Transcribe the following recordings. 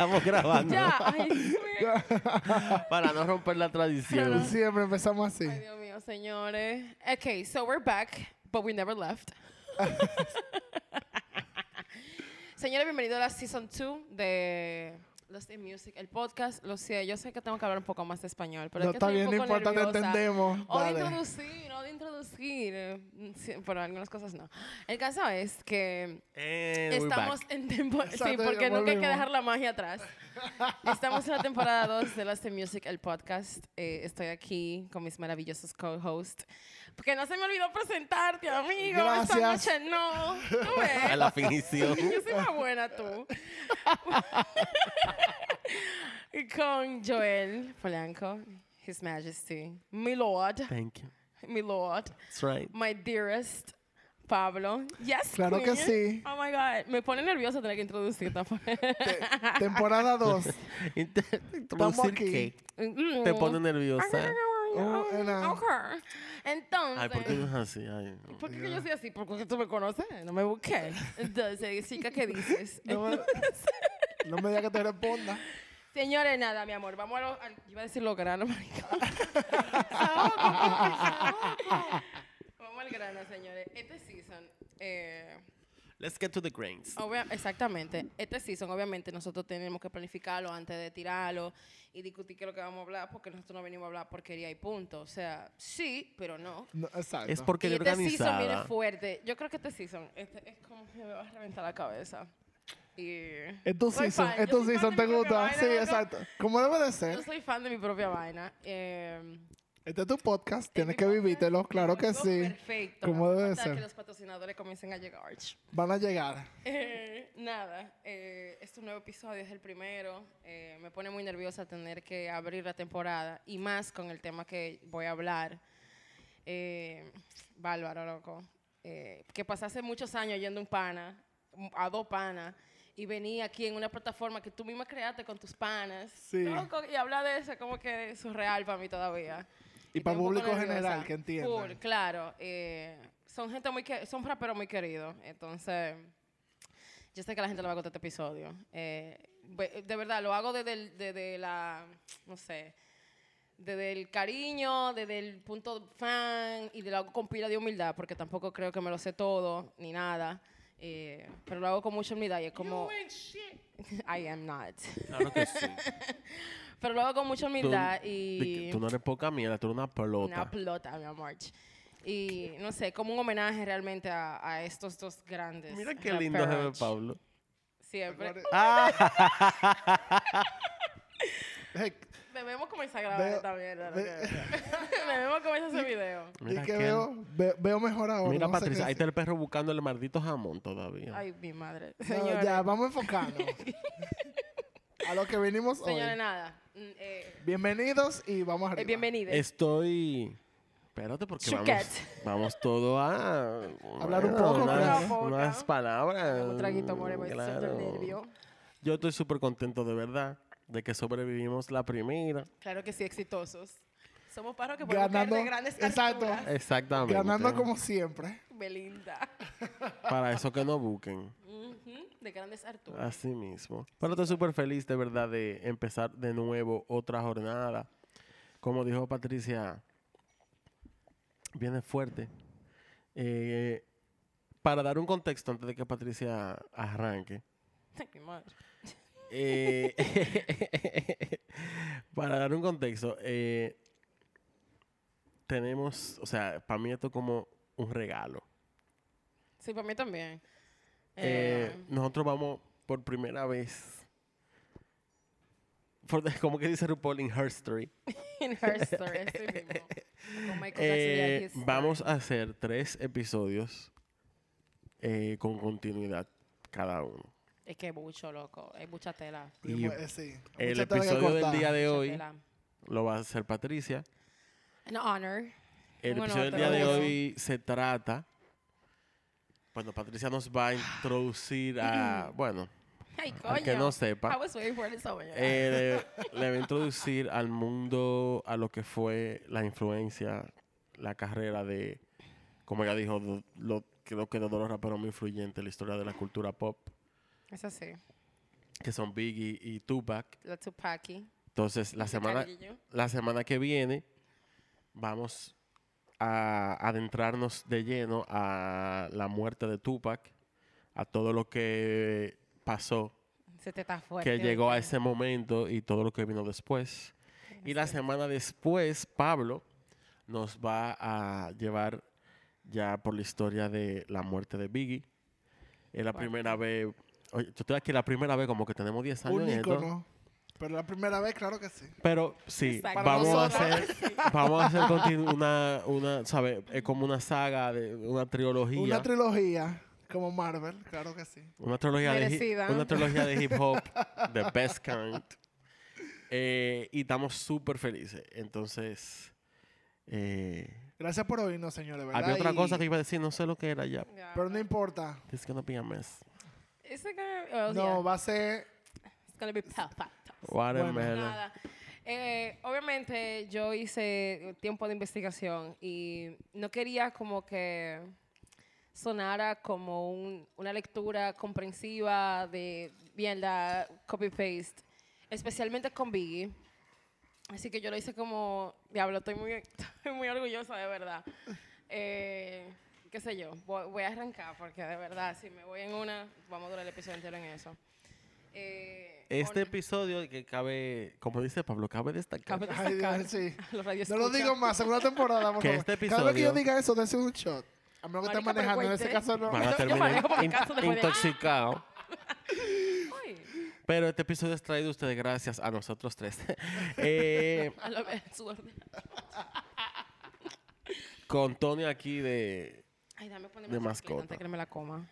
Estamos grabando. Ya, ay. Para no romper la tradición. Siempre empezamos así. Ay, Dios mío, señores. Okay, so we're back, but we never left. Señores, bienvenidos a la Season 2 de Lost in Music, el podcast. Lo sé, yo sé que tengo que hablar un poco más de español, pero No es que está estoy bien, un no importa, te entendemos. O de Dale. introducir, o de introducir. eh, sí, pero algunas cosas no. El caso es que And we're Estamos back. en temporada. Sí, porque ya nunca hay que volvimos. dejar la magia atrás. Estamos en la temporada 2 de Lost in Music, el podcast. Eh, estoy aquí con mis maravillosos co-hosts. Porque no se me olvidó presentarte, amigo. Esta Gracias. noche no. ¿Tú ves? A la finición. Yo soy más buena tú. con Joel Polanco, His Majesty, mi Lord, Thank you. mi Lord, That's right. my dearest Pablo. Yes, Claro que queen. sí. Oh my God. Me pone nerviosa tener que introducir. Temporada 2. Inter- Introducir aquí. qué. Te pone nerviosa. Oh, era- Ok. Entonces. Ay, ¿por qué no es así? Ay, no. ¿por qué yo soy así? Porque tú me conoces, no me busqué. Entonces, chica, ¿qué dices? No me, no me digas que te responda. Señores, nada, mi amor, vamos a lo, al- iba a decir lo grano, marica. vamos al grano, señores. Este season, eh, Let's get to the grains. Obvia- exactamente. Este season, obviamente, nosotros tenemos que planificarlo antes de tirarlo y discutir qué es lo que vamos a hablar, porque nosotros no venimos a hablar porquería y punto. O sea, sí, pero no. No, exacto. Es porque y este season viene organizada. fuerte. Yo creo que este season este es como que me va a reventar la cabeza. Y Es tu soy season, fan, es yo tu soy fan season, ¿te gusta? Sí, exacto. Como debe de Yo ser. soy fan de mi propia vaina. Eh, Este es tu podcast, tienes mi que podcast, vivírtelo, claro que sí. Perfecto. Como Me debe ser. que los patrocinadores comiencen a llegar. Van a llegar. Eh, nada, eh, este es un nuevo episodio, es el primero. Eh, me pone muy nerviosa tener que abrir la temporada y más con el tema que voy a hablar. Eh, bárbaro, loco. Eh, que pasase muchos años yendo un pana, a dos panas, y venía aquí en una plataforma que tú misma creaste con tus panas. Sí. Loco, y hablar de eso como que es surreal para mí todavía. Y para público general, que entienda. Full, claro. eh, son gente muy que, son raperos muy queridos. Entonces, yo sé que a la gente le va a gustar este episodio. Eh, de verdad, lo hago desde, el- desde la, no sé, desde el cariño, desde el punto fan y de lo hago con pila de humildad, porque tampoco creo que me lo sé todo ni nada. eh, pero lo hago con mucha humildad y es como... I am not. Claro que sí. Pero lo hago con mucha humildad y... tú no eres poca mierda, tú eres una pelota. Una pelota, mi amor. Y no sé, como un homenaje realmente a, a estos dos grandes. Mira qué lindo se ve. Pablo. Siempre. Ah, Debemos comenzar a grabar Veo- esta mierda. ve- Debemos comenzar ese video. mira y que qué- veo, ve- veo mejor ahora. Mira, Patricia, ahí está el perro buscando el maldito jamón todavía. Ay, mi madre. No, Señores, ya, vamos a enfocarnos. a lo que venimos señores, hoy. nada. Mm, eh, Bienvenidos y vamos eh, arriba. bienvenidos. Estoy. Espérate, porque vamos, Chuquet. vamos todo a. Hablar un poco, Unas, claro. unas palabras. Un traguito, more, voy a sentir claro. nervio. Yo estoy súper contento de verdad de que sobrevivimos la primera. Claro que sí, exitosos. Somos pájaros que podemos Ganando- caer de grandes exacto. alturas. Exactamente. Ganando como siempre. Belinda. Para eso que no busquen. Ujú, De grandes alturas. Así mismo. Pero estoy súper feliz de verdad de empezar de nuevo otra jornada. Como dijo Patricia, viene fuerte. Eh, para dar un contexto antes de que Patricia arranque. Ay, mi madre. eh, para dar un contexto, eh, tenemos, o sea, para mí esto es como un regalo. Sí, para mí también. Eh, Eh, nosotros vamos por primera vez, por, como que dice RuPaul in her story, in her story, mismo. Con Michael eh, vamos a hacer tres episodios eh, con continuidad cada uno. Es que mucho, loco. Hay mucha tela. Y Eh, sí. el Mucha tela que episodio del día de mucha hoy tela. lo va a hacer Patricia. An honor. El Un episodio del día de hoy se trata Bueno, Patricia nos va a introducir a, bueno, Ay, al que no sepa, I was waiting for this over here. eh, le, le va a introducir al mundo, a lo que fue la influencia, la carrera de, como ella dijo, do- lo, creo que los raperos muy influyentes en la historia de la cultura pop, Es así. que son Biggie y Tupac. La Tupaki. Entonces, la semana, la semana que viene vamos a adentrarnos de lleno a la muerte de Tupac, a todo lo que pasó, Se te está fuerte. que llegó a ese momento y todo lo que vino después. Y la semana después, Pablo nos va a llevar ya por la historia de la muerte de Biggie. Es la primera vez, oye, yo estoy aquí la primera vez como que tenemos 10 años Un en. Pero la primera vez, claro que sí. Pero sí, Exacto. vamos a hacer, vamos a hacer continu- una, una, ¿sabes? Es como una saga, de una trilogía. Una trilogía como Marvel, claro que sí. Una trilogía, de, Merecida. una trilogía de hip hop, the best kind. Eh, y estamos súper felices. Entonces, eh, Gracias por oírnos, señores. ¿verdad? había otra Y- cosa que iba a decir, no sé lo que era ya. Ya. Pero no importa. It's gonna be a mess. Is it gonna- oh, No, yeah. va a ser. It's gonna be perfect. Watermelon. Nada. Eh, obviamente yo hice tiempo de investigación y no quería como que sonara como un- una lectura comprensiva de mierda, copy-paste, especialmente con Biggie. Así que yo lo hice como, diablo, estoy muy, estoy muy orgullosa de verdad. Eh, qué sé yo, voy, voy a arrancar porque de verdad, si me voy en una, vamos a durar el episodio entero en eso. Eh, Este episodio que cabe, como dice Pablo, cabe destacar. Cabe Ay, destacar Dios, sí. a los radioescuchas. No lo digo más, segunda temporada, por Que favor. este Cada vez que yo episodio- diga eso, dense un shot. A menos que esté Marica, pero manejando, en ese caso no. Van a terminar manejo por mi in- casa después de- intoxicados. Ay, Pero este episodio es traído a ustedes gracias a nosotros tres. Eh, a la vez, su orden. con Tony aquí de... Ay, dame De mascota. antes que no me la coma.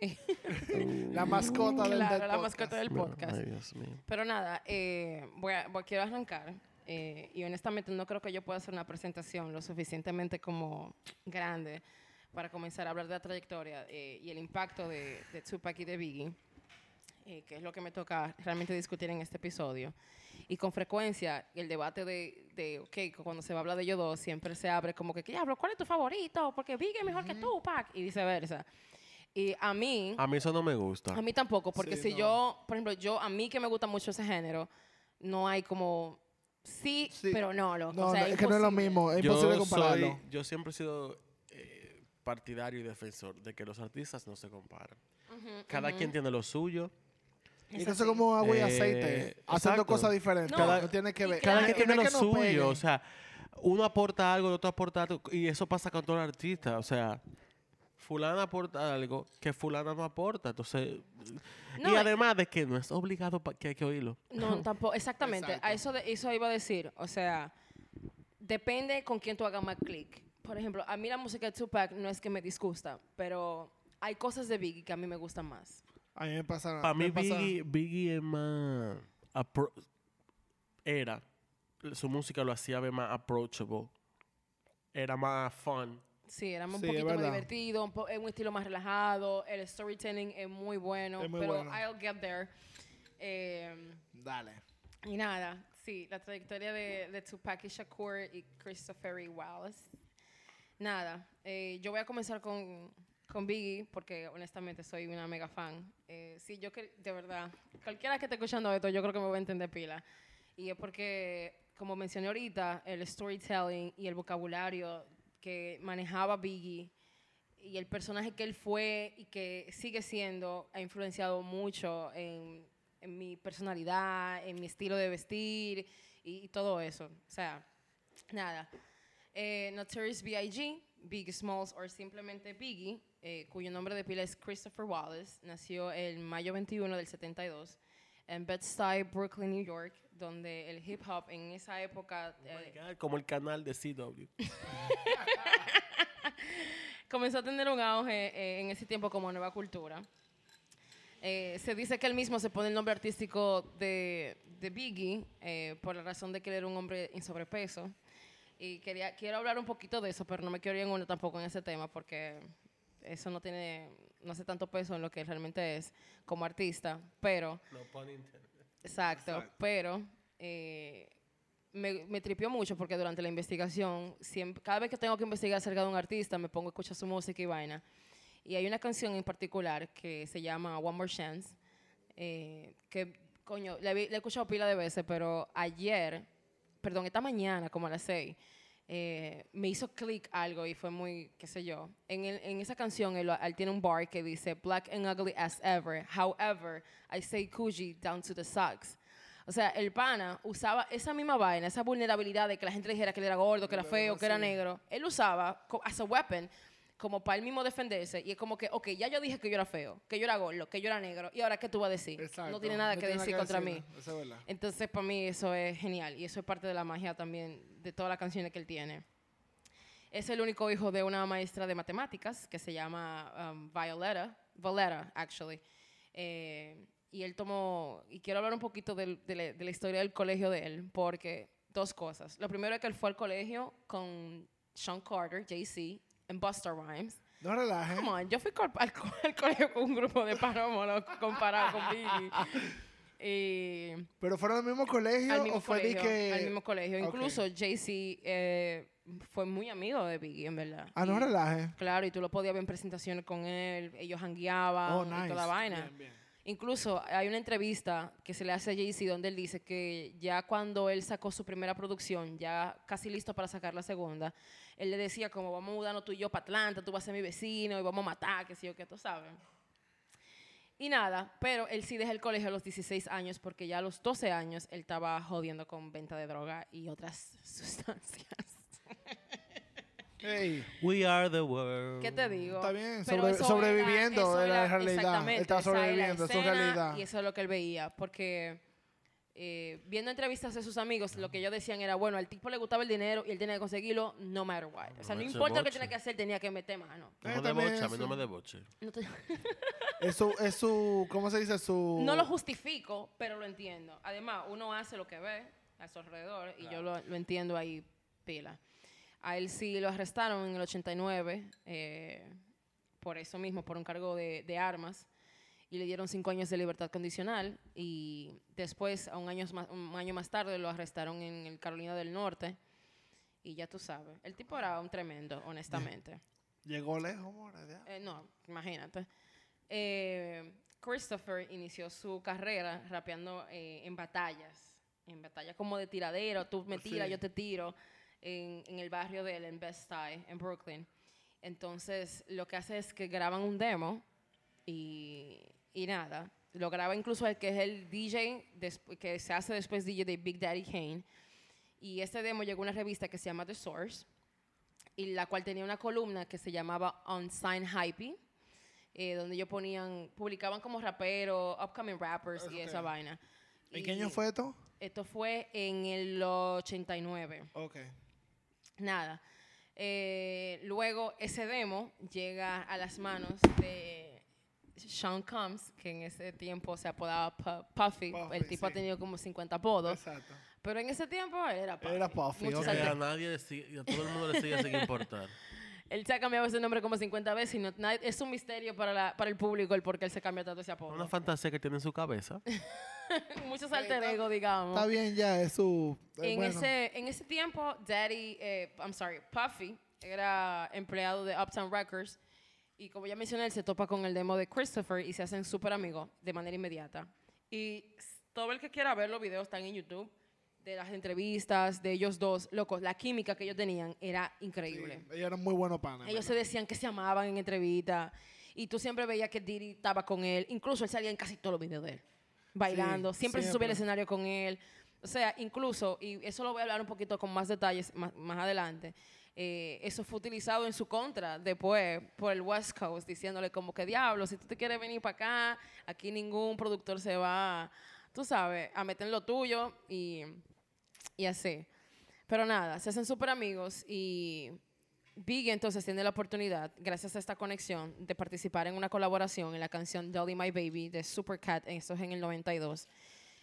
La mascota del, Claro, del la podcast. mascota del podcast. Ay, Dios mío. Pero nada, eh, voy a, voy- quiero arrancar. eh, y honestamente no creo que yo pueda hacer una presentación lo suficientemente como grande para comenzar a hablar de la trayectoria eh, y el impacto de, de Tupac y de Biggie, eh, que es lo que me toca realmente discutir en este episodio. Y con frecuencia el debate de, de ok, cuando se va a hablar de ellos dos, siempre se abre como que, diablo, ¿cuál es tu favorito? Porque Biggie es mejor que Tupac y viceversa. Y a mí... A mí eso no me gusta. A mí tampoco, porque Sí, si no. yo, por ejemplo, yo, a mí que me gusta mucho ese género, no hay como, sí, Sí. pero no, loco. No, o sea, no, es que no es lo mismo. Es imposible yo, compararlo. soy, yo siempre he sido eh, partidario y defensor de que los artistas no se comparan. Cada quien tiene lo suyo. Y que eso como agua y Eh, aceite. Haciendo exacto. cosas diferentes. No, Cada, no tiene que ver. Cada Claro, quien tiene lo suyo. O sea, uno aporta algo, el otro aporta algo. Y eso pasa con todos los artistas. O sea, fulana aporta algo que fulana no aporta. Entonces, No, y eh, además de que no es obligado pa- que hay que oírlo. No, tampoco, exactamente. Exacto. A eso, de, eso iba a decir. O sea, depende con quién tú hagas más clic. Por ejemplo, a mí la música de Tupac no es que me disgusta, pero hay cosas de Biggie que a mí me gustan más. A mí me pasa. Para mí, me pasa- Biggie, Biggie es más. apro- Era. Su música lo hacía ver más approachable. Era más fun. Sí, un Sí, es poquito más divertido, un, po- es un estilo más relajado, el storytelling es muy bueno, Es muy pero bueno. I'll get there. Eh, Dale. y nada, sí, la trayectoria de, de Tupac y Shakur y Christopher E. Wallace. Nada, eh, yo voy a comenzar con, con Biggie porque honestamente soy una mega fan. Eh, sí, yo que, de verdad, cualquiera que esté escuchando esto, yo creo que me va a entender pila. Y es porque, como mencioné ahorita, el storytelling y el vocabulario que manejaba Biggie y el personaje que él fue y que sigue siendo ha influenciado mucho en, en mi personalidad, en mi estilo de vestir y, y todo eso. O sea, nada. Eh, Notorious B.I.G., Biggie Smalls o simplemente Biggie, eh, cuyo nombre de pila es Christopher Wallace, nació el mayo 21 del 72 en Bed-Stuy, Brooklyn, New York, donde el hip hop en esa época eh, Como el canal de CW. comenzó a tener un auge eh, en ese tiempo como nueva cultura. Eh, se dice que él mismo se pone el nombre artístico de, de Biggie eh, por la razón de que él era un hombre en sobrepeso. Y quería, quiero hablar un poquito de eso, pero no me quiero ir en uno tampoco en ese tema porque eso no tiene, no hace tanto peso en lo que realmente es como artista, pero, No pun intended. exacto, Exacto. pero eh, me, me tripió mucho porque durante la investigación, siempre, cada vez que tengo que investigar acerca de un artista, me pongo a escuchar su música y vaina. Y hay una canción en particular que se llama One More Chance, eh, que, coño, la, he- la he escuchado pila de veces, pero ayer, perdón, esta mañana, como a las seis, eh, me hizo clic algo y fue muy, qué sé yo. En, el- en esa canción él, él tiene un bar que dice, Black and ugly as ever, however, I say Coogee down to the socks. O sea, el pana usaba esa misma vaina, esa vulnerabilidad de que la gente le dijera que él era gordo, que era feo, que era negro. Él usaba as a weapon como para él mismo defenderse y es como que, ok, ya yo dije que yo era feo, que yo era gordo, que yo era negro y ahora qué tú vas a decir? Exacto. No tiene nada que tiene decir contra mí. decirle, Eso es. Entonces, para mí eso es genial y eso es parte de la magia también de todas las canciones que él tiene. Es el único hijo de una maestra de matemáticas que se llama um, Violeta, Violeta, actually. Eh, y él tomó, y quiero hablar un poquito del- de, la, de la historia del colegio de él, porque dos cosas. Lo primero es que él fue al colegio con Sean Carter, JC, en Buster Rhymes. No relajes. Come on, yo fui al, co- al colegio con un grupo de parámonos comparado con Biggie. Y Pero fueron al mismo colegio al mismo o fue colegio, que. al mismo colegio. Incluso Jay-Z eh, fue muy amigo de Biggie, en verdad. Ah, no relajes. Claro, y tú lo podías ver en presentaciones con él, ellos hangueaban Oh, y toda vaina. Bien, bien. Incluso hay una entrevista que se le hace a Jay-Z donde él dice que ya cuando él sacó su primera producción, ya casi listo para sacar la segunda, él le decía como vamos a mudarnos tú y yo para Atlanta, tú vas a ser mi vecino y vamos a matar, que sí o que tú sabes. Y nada, pero él sí deja el colegio a los 16 años porque ya a los 12 años él estaba jodiendo con venta de droga y otras sustancias. Ey, We are the world. ¿Qué te digo? Está bien, Pero sobre- eso sobreviviendo eso de la era- realidad. exactamente, la sobreviviendo, es su realidad. Y eso es lo que él veía, porque eh, viendo entrevistas de sus amigos, lo que ellos decían era, bueno, al tipo le gustaba el dinero y él tenía que conseguirlo no matter what. O sea, no importa lo que tenía que hacer, tenía que meter mano. No Eh, me deboche, a mí no me deboche. No, te- es su, es su, ¿cómo se dice? Su... no lo justifico, pero lo entiendo. Además, uno hace lo que ve a su alrededor y yo lo, lo entiendo ahí pila. A él sí lo arrestaron en el 89 eh, por eso mismo, por un cargo de, de armas y le dieron cinco años de libertad condicional y después, a un año, más, un año más tarde, lo arrestaron en el Carolina del Norte y ya tú sabes, el tipo era un tremendo, honestamente. Llegó lejos, more, ya. Eh, no, imagínate. Eh, Christopher inició su carrera rapeando eh, en batallas, en batallas como de tiradero, tú me tiras, Sí. yo te tiro, en, en el barrio de él, en Best Eye, en Brooklyn. Entonces, lo que hace es que graban un demo y, y nada, lo graba incluso el que es el DJ, que se hace después DJ de Big Daddy Kane. Y este demo llegó a una revista que se llama The Source, y la cual tenía una columna que se llamaba Unsigned Hype, eh, donde ellos ponían, publicaban como raperos, upcoming rappers y Ok. esa vaina. ¿En Y qué año fue esto? Esto fue en el 89. Ok. Nada. Eh, luego ese demo llega a las manos de Sean Combs, que en ese tiempo se apodaba Pu- Puffy. Puffy, El tipo ha tenido como 50 apodos. Exacto. Pero en ese tiempo era Puffy. Era Puffy, a nadie le sigue- a todo el mundo le sigue sin importar. Él se ha cambiado ese nombre como 50 veces y no, es un misterio para, la- para el público el por qué él se cambia tanto ese apodo. Una fantasía que tiene en su cabeza. Muchos alter está- ego, digamos. Está bien ya, es su... eh, en, bueno. ese, en ese tiempo, Daddy, eh, I'm sorry, Puffy era empleado de Uptown Records y como ya mencioné, él se topa con el demo de Christopher y se hacen súper amigos de manera inmediata. Y todo el que quiera ver los videos están en YouTube de las entrevistas de ellos dos, locos, la química que ellos tenían era increíble. Sí, ellos eran muy buenos panas. Ellos se decían que se amaban en entrevistas y tú siempre veías que Diddy estaba con él. Incluso él salía en casi todos los videos de él, bailando. siempre, se subía al escenario con él. O sea, incluso, y eso lo voy a hablar un poquito con más detalles más, más adelante, eh, eso fue utilizado en su contra después por el West Coast, diciéndole como que diablo, si tú te quieres venir para acá, aquí ningún productor se va, tú sabes, a meter en lo tuyo y, y así. Pero nada, se hacen súper amigos y Biggie entonces tiene la oportunidad, gracias a esta conexión, de participar en una colaboración en la canción Dolly My Baby de Supercat, esto es en el 92,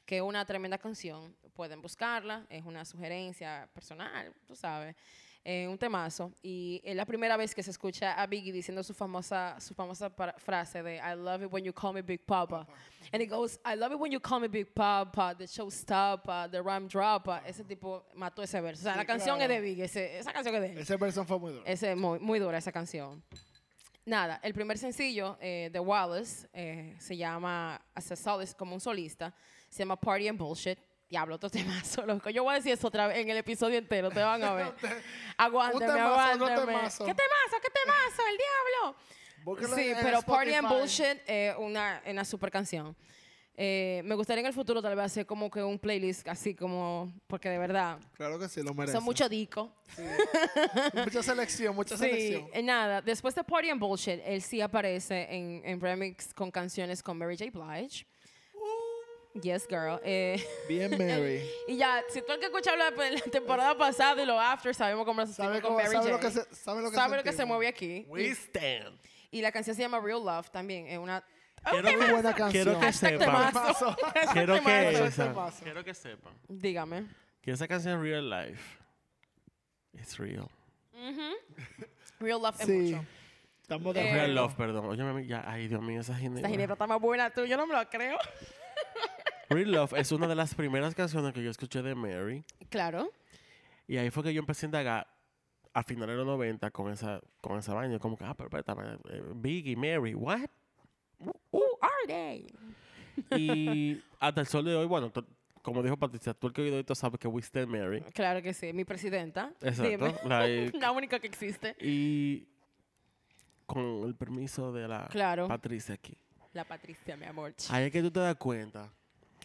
que es una tremenda canción. Pueden buscarla, es una sugerencia personal, tú sabes. Eh, un temazo. Y es la primera vez que se escucha a Biggie diciendo su famosa, su famosa frase de I love it when you call me Big Papa. And it goes, I love it when you call me Big Papa, the showstopper, the rhyme dropper. Ese tipo mató ese verso. O sea, Sí, la canción claro. es de Biggie, ese- esa canción es de él. Esa versión fue muy dura. Ese es muy, muy dura esa canción. Nada, el primer sencillo eh, de Wallace eh, se llama As a como un solista. Se llama Party and Bullshit. Diablo, otro temazo, loco. Yo voy a decir eso otra vez en el episodio entero, te van a ver. Aguántame, aguántame. ¿Qué temazo, qué temazo, el diablo? Búsquelo Sí, en pero Party and Spotify. Bullshit es una, una super canción. Eh, me gustaría en el futuro tal vez hacer como que un playlist así como, porque de verdad, Claro que sí, lo merece. son mucho discos. Mucha selección, mucha Sí, selección. eh, nada. Después de Party and Bullshit, él sí aparece en, en remix con canciones con Mary J. Blige. Yes, girl. Eh, Bien, Mary. y ya, si tú el que escuchado la, la temporada pasada y los after, sabemos cómo nos ¿Sabe, con Mary sabe lo que se, sabe lo que Sabe lo que se mueve aquí. We stand. Y la canción se llama Real Love también. Es una... Quiero que, buena canción. quiero que sepan. Quiero que, esa- quiero que sepan Dígame. que esa canción Real Life es real. Real Love es Sí. mucho. Estamos de Eh, Real. Love, perdón. Oye, mami, ya, ay, Dios mío, esa ginebra. ginebra está más buena tú. Yo no me lo creo. Real Love es una de las primeras canciones que yo escuché de Mary. Claro. Y ahí fue que yo empecé a indagar a finales de los 90 con esa, con esa vaina. Como que, ah, pero espérate, eh, Biggie, Mary, what? Who are they? Y hasta el sol de hoy, bueno, como dijo Patricia, tú el que oído esto sabe que We Stand Mary. Claro que sí. Mi presidenta. Exacto. Like, la única que existe. y con el permiso de la Claro. Patricia aquí. La Patricia, mi amor. Ahí es que tú te das cuenta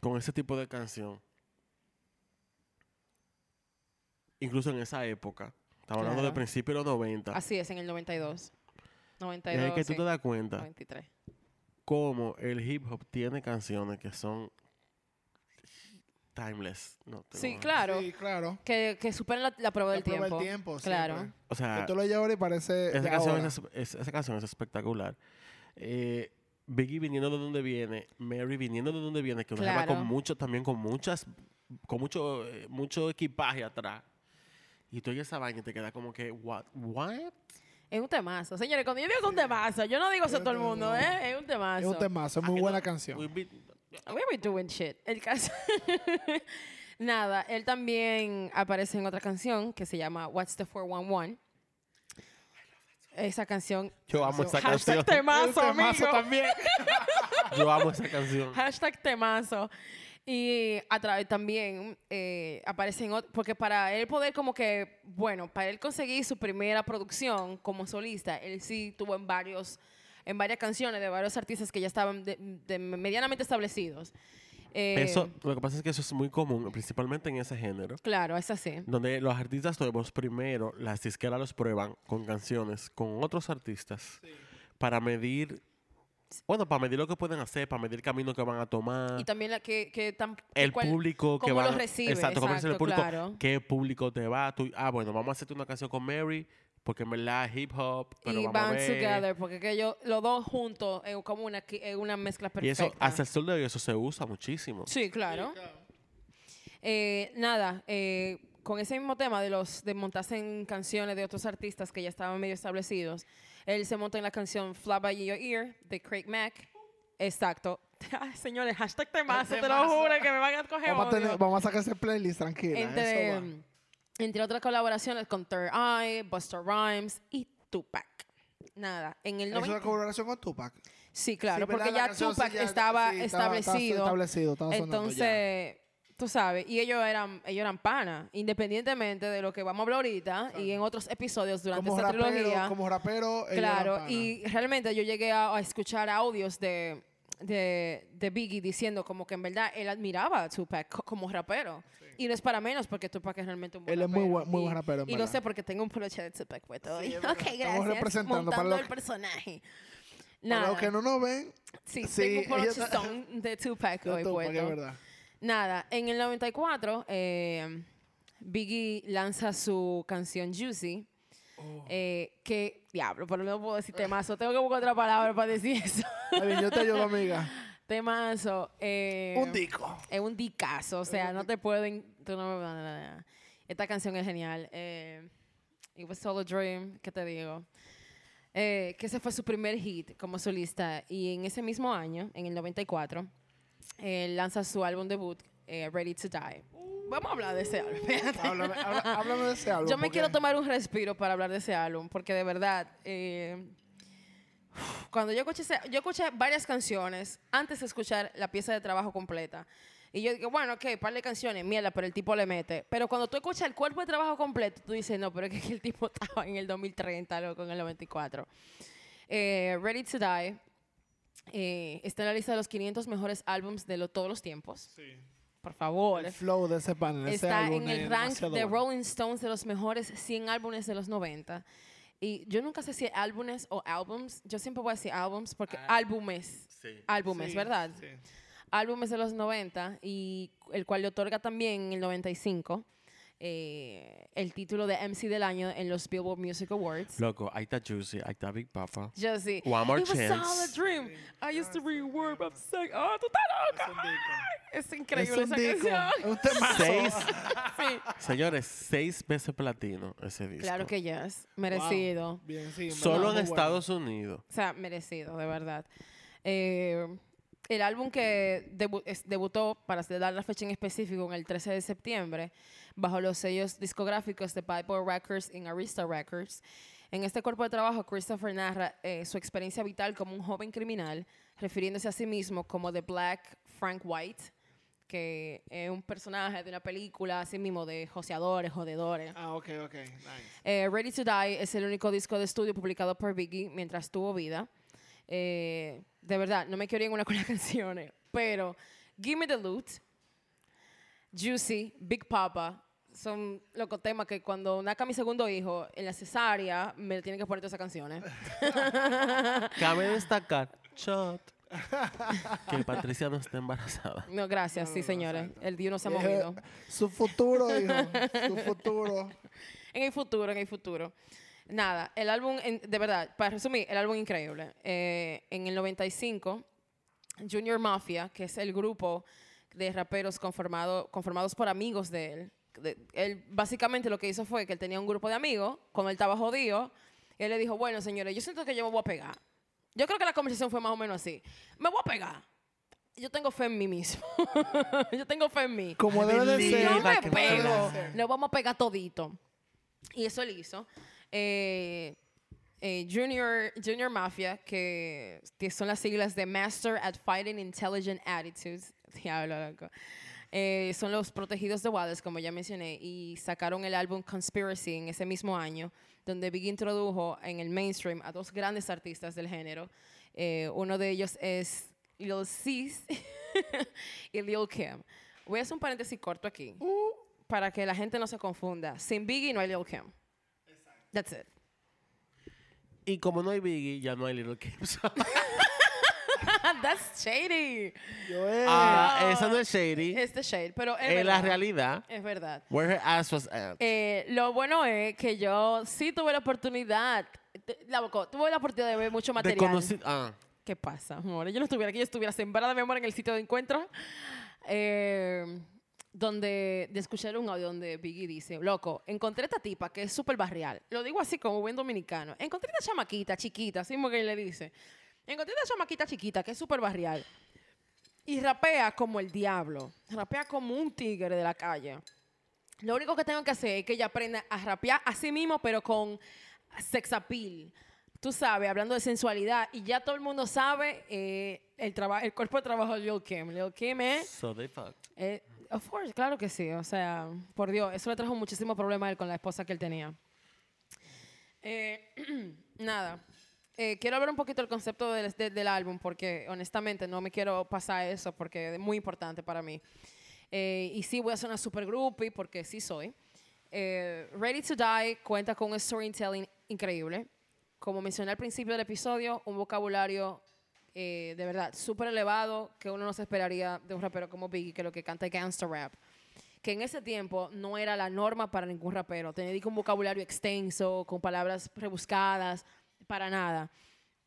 con ese tipo de canción. Incluso en esa época. Estamos hablando de Claro. principios de los 90. Así es, en el 92. y 92, ahí es que tú sí. te das cuenta 93. cómo el hip hop tiene canciones que son timeless. No, te Sí, lo- claro. Sí, claro. Que, que superen la, la prueba del La prueba tiempo. del tiempo, Claro. siempre. O sea, Que tú lo oyes ahora y parece esa de canción ahora. es, es- esa canción es espectacular. Eh, Biggie viniendo de donde viene, Mary viniendo de donde viene, que una jeva Claro. con mucho, también con muchas, con mucho, eh, mucho equipaje atrás. Y tú oyes esa vaina y te queda como que, what, what? Es un temazo. Señores, cuando yo digo que es un temazo, yo no digo eso a todo el mundo, ¿eh? Es un temazo. Es un temazo, es muy Ah, buena canción. we be- We be doing shit. El caso. Nada, él también aparece en otra canción que se llama What's the 411. Esa canción. Yo amo esa Hashtag canción. Un temazo, temazo amigo. también. Yo amo esa canción. Hashtag temazo. Y a través también eh, aparece en ot- porque para él poder como que, bueno, para él conseguir su primera producción como solista, él sí tuvo en varios, en varias canciones de varios artistas que ya estaban de- de medianamente establecidos. Eh, Eso, lo que pasa es que eso es muy común, principalmente en ese género. Claro, es así. Donde los artistas nuevos primero, las disqueras los prueban con canciones con otros artistas para medir, bueno, para medir lo que pueden hacer, para medir el camino que van a tomar. Y también la que, que tan- el público que va lo recibe, exacto, cómo recibe el exacto, público claro. qué público te va Tú- ah bueno vamos a hacerte una canción con Mary porque en verdad hip hop pero y vamos a van ver. together, porque que ellos, los dos juntos, es como una, es una mezcla y perfecta. eso hasta el sol de hoy eso se usa muchísimo Sí, claro. Eh, nada, eh, con ese mismo tema de los de montarse en canciones de otros artistas que ya estaban medio establecidos, él se monta en la canción Fly By Your Ear de Craig Mack. Exacto. Ay, señores, hashtag temazo, te lo juro que me van a coger Vamos a, tener- vamos a sacar ese playlist tranquila. entre, eso va. Entre otras colaboraciones con Third Eye, Buster Rhymes y Tupac. Nada, en el ¿Es una 90 colaboración con Tupac? Sí, claro, Sí, porque ya sí Tupac ya- estaba sí, estaba- estaba establecido. establecido, estaba sonando ya. Entonces, tú sabes, y ellos eran, ellos eran panas, independientemente de lo que vamos a hablar ahorita y en otros episodios durante Como esta rapero, trilogía. como rapero, claro, eran y realmente yo llegué a, a escuchar audios de, de, de Biggie diciendo como que en verdad él admiraba a Tupac co- como rapero. Y no es para menos porque Tupac es realmente un buen Él es muy buen- muy Y- buen rapero, en Y lo verdad. sé porque tengo un peluche de Tupac hoy. es ok, gracias. Estamos representando para los el personaje. Para Nada. los que no nos ven, Sí, Sí, tengo un está- de Tupac hoy Tupac, es verdad. Nada, en el 94, eh, Biggie lanza su canción Juicy. Oh. eh, que, diablo, pero no puedo decir temazo. Tengo que buscar otra palabra para decir eso. Bien, yo te ayudo, amiga. Temazo. eh, Un disco. Es un dicazo. O sea, no te pueden. tú no me- Esta canción es genial. eh, It Was All a Dream, ¿qué te digo? Eh, que ese fue su primer hit como solista. Y en ese mismo año, en el 94, él lanza su álbum debut, eh, Ready to Die. Vamos a hablar de ese álbum. Háblame, háblame de ese álbum. Yo me quiero tomar un respiro para hablar de ese álbum, porque de verdad, eh, cuando yo escuché, ese- yo escuché varias canciones antes de escuchar la pieza de trabajo completa. Y yo digo, bueno, ok, par de canciones, mierda, pero el tipo le mete. Pero cuando tú escuchas el cuerpo de trabajo completo, tú dices, no, pero es que el tipo estaba en el 2030, loco, en el 94. Eh, Ready to Die eh, está en la lista de los 500 mejores álbums de lo- todos los tiempos. Por favor. El flow de ese panel. ese Está álbum en el es rank de. Rolling Stones de los mejores 100 álbumes de los 90. Y yo nunca sé si álbumes o álbums. Yo siempre voy a decir álbums porque álbumes. Sí. Álbumes, Sí, ¿verdad? sí. Álbumes de los 90 y el cual le otorga también en el 95 eh, el título de MC del año en los Billboard Music Awards. Loco, ahí está Juicy, ahí está Big Papa. Sí. One more It was all a chance. dream. I used to read word of sex. Oh, tú estás loca. Es increíble Es esa disco, canción. un. Seis, Sí. señores, seis veces platino ese disco. Claro que yes. Wow. Merecido. Bien, sí, Solo en bueno. Estados Unidos. O sea, merecido, de verdad. Eh, el álbum que debu- es- debutó, para dar la fecha en específico, en el 13 de septiembre, bajo los sellos discográficos de Piper Records y Arista Records. En este cuerpo de trabajo, Christopher narra eh, su experiencia vital como un joven criminal, refiriéndose a sí mismo como The Black Frank White, que es un personaje de una película, así mismo, de joseadores, jodedores. Ah, ok, ok. Nice. Eh, Ready to Die es el único disco de estudio publicado por Biggie mientras tuvo vida. Eh, de verdad, no me quiero ir en una con las canciones, pero Gimme the Loot, Juicy, Big Papa, son los temas que cuando naca mi segundo hijo en la cesárea me tienen que poner todas esas canciones. Cabe destacar, shot, que Patricia no está embarazada. No, gracias, sí, señores. El Dios no se ha movido. Eh, Su futuro, hijo. Su futuro. En el futuro, en el futuro. Nada, el álbum, en- de verdad, para resumir, el álbum increíble. Eh, en el 95, Junior Mafia, que es el grupo de raperos conformado, conformados por amigos de él, de- él básicamente lo que hizo fue que él tenía un grupo de amigos, cuando él estaba jodido, y él le dijo, bueno, señores, yo siento que yo me voy a pegar. Yo creo que la conversación fue más o menos así. Me voy a pegar. Yo tengo fe en mí mismo. yo tengo fe en mí. Como debe de ser. yo me que pego, lo vamos a pegar todito. Y eso él hizo. Eh, eh, Junior, Junior Mafia, que, que son las siglas de Master at Fighting Intelligent Attitudes. Diablo, loco. Eh, son los protegidos de Wallace, como ya mencioné, y sacaron el álbum Conspiracy en ese mismo año, donde Big introdujo en el mainstream a dos grandes artistas del género. Eh, uno de ellos es Lil Sis y Lil Kim. Voy a hacer un paréntesis corto aquí para que la gente no se confunda. Sin Biggie no hay Lil Kim. That's it. Y como no hay Biggie, ya no hay Little Kim. That's shady. Eh, ah, esa no es shady. Es de shade, pero es En la verdad. realidad, Es verdad. where her ass was at. Eh, lo bueno es que yo sí tuve la oportunidad, te- la boco, tuve la oportunidad de ver mucho De material. conocer. Ah, ¿Qué pasa, amor? Yo no estuviera aquí, yo estuviera sembrada mi amor en el sitio de encuentro. Eh, donde, de escuchar un audio donde Biggie dice, loco, encontré esta tipa que es súper barrial. Lo digo así como buen dominicano. Encontré esta chamaquita chiquita, así como que le dice. Encontré esta chamaquita chiquita que es súper barrial. Y rapea como el diablo. Rapea como un tigre de la calle. Lo único que tengo que hacer es que ella aprenda a rapear a sí mismo, pero con sex appeal. Tú sabes, hablando de sensualidad. Y ya todo el mundo sabe eh, el, el cuerpo de trabajo de Lil Kim. Lil Kim es... so they fucked. eh, of course, claro que sí. O sea, por Dios, eso le trajo muchísimo problema a él con la esposa que él tenía. Eh, nada. Eh, quiero hablar un poquito del concepto del, de- del álbum porque honestamente no me quiero pasar eso porque es muy importante para mí. Eh, y sí voy a ser una super groupie porque sí soy. Eh, Ready to Die cuenta con un storytelling increíble. Como mencioné al principio del episodio, un vocabulario eh, de verdad súper elevado que uno no se esperaría de un rapero como Biggie, que lo que canta es gangster rap. Que en ese tiempo no era la norma para ningún rapero. Tener un vocabulario extenso, con palabras rebuscadas, para nada.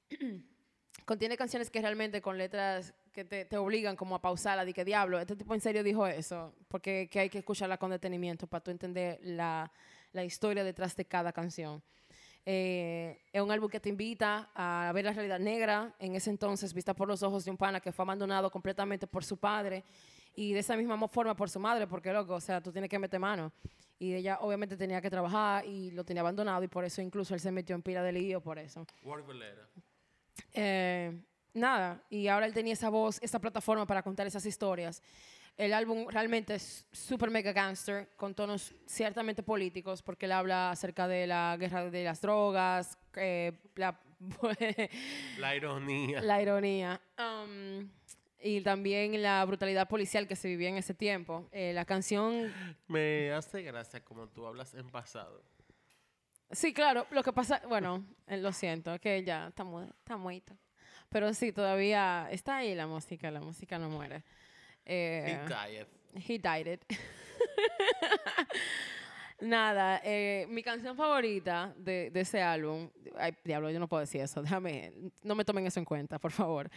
Contiene canciones que realmente con letras que te, te obligan como a pausarla, di que diablo, este tipo en serio dijo eso, porque que hay que escucharla con detenimiento para tú entender la, la historia detrás de cada canción. Eh, es un álbum que te invita a ver la realidad negra, en ese entonces vista por los ojos de un pana que fue abandonado completamente por su padre y de esa misma forma por su madre, porque loco, o sea, tú tienes que meter mano. Y ella obviamente tenía que trabajar y lo tenía abandonado y por eso incluso él se metió en pila de lío por eso. Eh, nada, y ahora él tenía esa voz, esa plataforma para contar esas historias. El álbum realmente es super mega gangster, con tonos ciertamente políticos, porque él habla acerca de la guerra de las drogas, eh, la, La ironía. la ironía, um, y también la brutalidad policial que se vivía en ese tiempo. Eh, la canción Me hace gracia como tú hablas en pasado. Sí, claro. Lo que pasa, bueno, eh, lo siento, que ya está, mu está muerto. Pero sí, todavía está ahí la música, la música no muere. Eh, He died. he died it. Nada, eh, mi canción favorita de, de ese álbum, ay, diablo, yo no puedo decir eso, déjame, no me tomen eso en cuenta, por favor.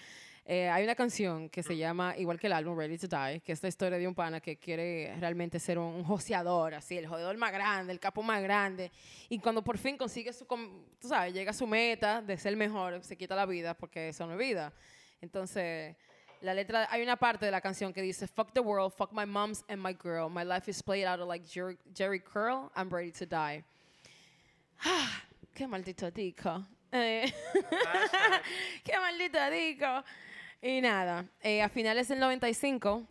Eh, hay una canción que se llama, igual que el álbum Ready to Die, que es la historia de un pana que quiere realmente ser un, un joseador, así, el jodedor más grande, el capo más grande. Y cuando por fin consigue su, tú sabes, llega a su meta de ser mejor, se quita la vida porque eso no es vida. Entonces, la letra, hay una parte de la canción que dice, fuck the world, fuck my moms and my girl. My life is played out like Jerry, Jerry Curl, I'm ready to die. Ah, qué maldito disco. Eh, qué maldito disco. Y nada, eh, a finales del 95,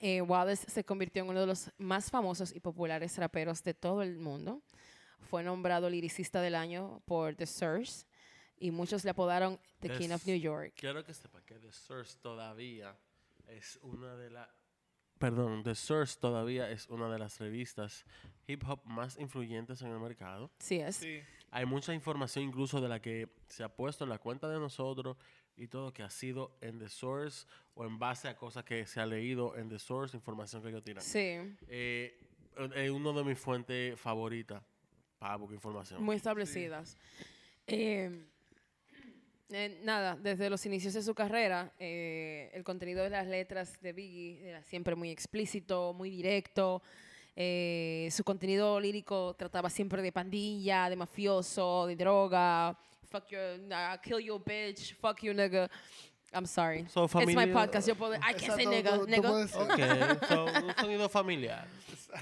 eh, Wallace se convirtió en uno de los más famosos y populares raperos de todo el mundo. Fue nombrado liricista del año por The Source y muchos le apodaron The King of New York. Quiero que sepa que The Source todavía es una de las... Perdón, The Source todavía es una de las revistas hip hop más influyentes en el mercado. Sí es. Sí. Hay mucha información incluso de la que se ha puesto en la cuenta de nosotros y todo que ha sido en The Source o en base a cosas que se ha leído en The Source, información que yo tiran. Sí, Eh, es uno de mis fuentes favoritas para buscar información. muy establecidas. Eh, eh, nada, desde los inicios de su carrera, eh, el contenido de las letras de Biggie era siempre muy explícito, muy directo. Eh, su contenido lírico trataba siempre de pandilla, de mafioso, de droga. Fuck you, uh, kill you bitch, fuck you nigga. I'm sorry. So, It's my familia- podcast. Yo puedo, I can't say nigga, nigga. puedes- Ok, so, un sonido familiar.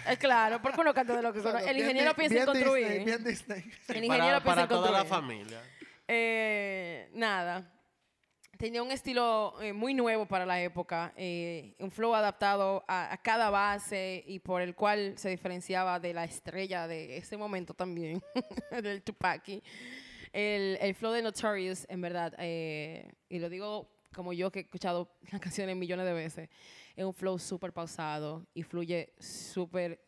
Eh, claro, porque uno canta de lo que conoce. El ingeniero piensa en bien construir. Disney, bien Disney. El ingeniero para piensa para en toda la construir. familia. Eh, nada. Tenía un estilo eh, muy nuevo para la época, eh, un flow adaptado a, cada base y por el cual se diferenciaba de la estrella de ese momento también, del Tupac. El, el flow de Notorious, en verdad, eh, y lo digo como yo que he escuchado las canciones millones de veces, es un flow súper pausado y fluye súper,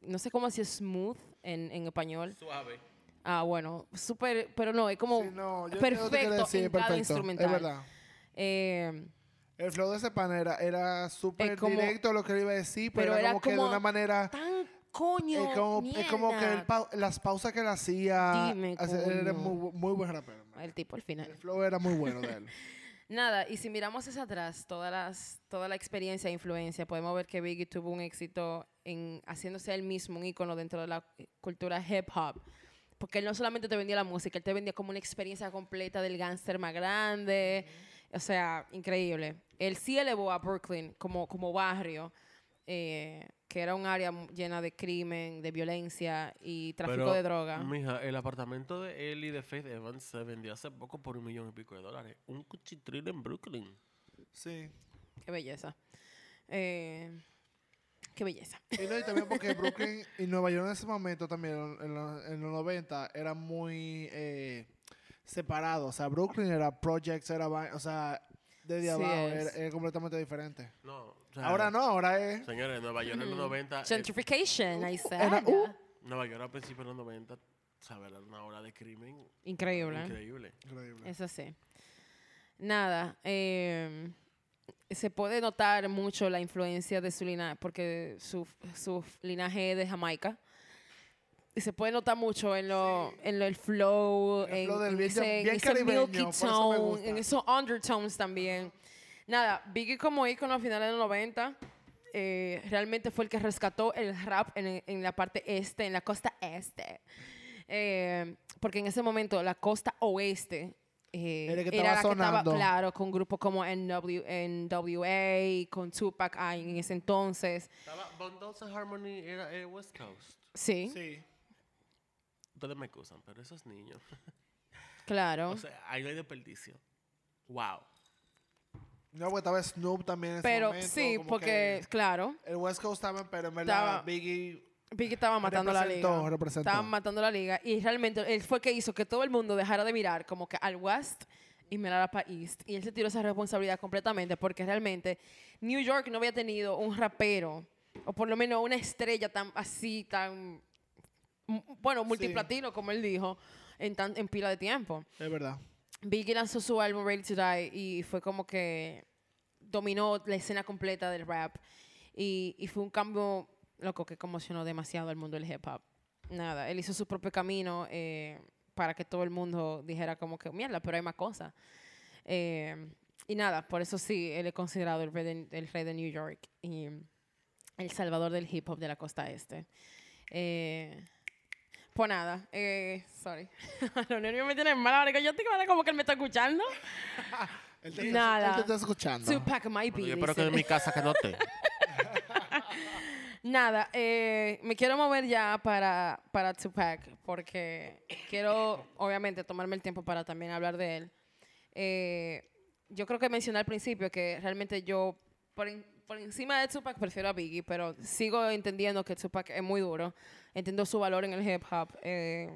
no sé cómo decir smooth en, en español. Suave. Ah, bueno, súper, pero no, es como Sí, no, yo perfecto quieres decir, en cada perfecto, instrumental. Es verdad. Eh, El flow de ese pan era, era súper directo lo que le iba a decir, pero, pero era, como que de una manera... tan coño. Es como, es como que las pausas que él hacía... Dime, hace- él era muy, muy buen rapero. man. El tipo al final. El flow era muy bueno de él. Nada, y si miramos hacia atrás, todas las, toda la experiencia e influencia, podemos ver que Biggie tuvo un éxito en haciéndose él mismo un ícono dentro de la cultura hip hop. Porque él no solamente te vendía la música, él te vendía como una experiencia completa del gángster más grande. O sea, increíble. Él sí elevó a Brooklyn como, como barrio, eh, que era un área llena de crimen, de violencia y tráfico Pero, de droga. Mija, el apartamento de él y de Faith Evans se vendió hace poco por un millón y pico de dólares. Un cuchitril en Brooklyn. Sí. Qué belleza. Eh, qué belleza. Y, no, y también porque Brooklyn y Nueva York en ese momento también, en, en los, en los 90, eran muy eh, separados. O sea, Brooklyn era projects, era... O sea, desde Sí abajo es. era, era completamente diferente. No. o sea, Ahora no, ahora es... Señores, Nueva York en los 90. eh, Gentrification, ahí está. uh. Nueva York a principios de los 90, ¿sabes? Era una hora de crimen Increíble. increíble. Increíble. Eso sí. Nada. eh, se puede notar mucho la influencia de su linaje, porque su, su linaje es de Jamaica. Y se puede notar mucho en lo, en lo- el flow, El en, flow del en bien- ese, en bien ese caribeño, milky eso tone, en esos undertones también. Nada, Biggie como ícono a finales de los 90, eh, realmente fue el que rescató el rap en, en la parte este, en la costa este. Eh, porque en ese momento la costa oeste eh, Era que era estaba que claro, con grupos como NW, NWA, con Tupac ah, en ese entonces. Estaba Bundles and Harmony era eh, West Coast. Sí, Sí. Ustedes me acusan, pero esos niños. claro. O sea, ahí no hay desperdicio. Wow. No, porque estaba Snoop también en ese pero momento, sí, como porque, que claro, El West Coast también, pero en verdad Estaba- Biggie... Biggie estaba matando la liga. representó. Estaban matando la liga. Y realmente él fue que hizo que todo el mundo dejara de mirar como que al West y mirara para East. Y él se tiró esa responsabilidad completamente porque realmente New York no había tenido un rapero o por lo menos una estrella tan así, tan, bueno, multiplatino, como él dijo, en, tan, en pila de tiempo. Es verdad. Biggie lanzó su álbum Ready to Die y fue como que dominó la escena completa del rap. Y, y fue un cambio, loco, que conmocionó demasiado al mundo del hip hop. Nada, él hizo su propio camino eh, para que todo el mundo dijera como que, mierda, pero hay más cosas. Eh, y nada, por eso sí, él es considerado el rey, de, el rey de New York y el salvador del hip hop de la costa este. Eh, pues nada, eh, sorry. Los nervios me tienen mal ahora que yo estoy como que él me está escuchando. Él te, Nada. Él te está escuchando. Tupac might be. Bueno, yo espero que en mi casa que no te. Nada, eh, me quiero mover ya para, para Tupac porque quiero, obviamente, tomarme el tiempo para también hablar de él. Eh, yo creo que mencioné al principio que realmente yo, por, por encima de Tupac, prefiero a Biggie, pero sigo entendiendo que Tupac es muy duro. Entiendo su valor en el hip hop. eh,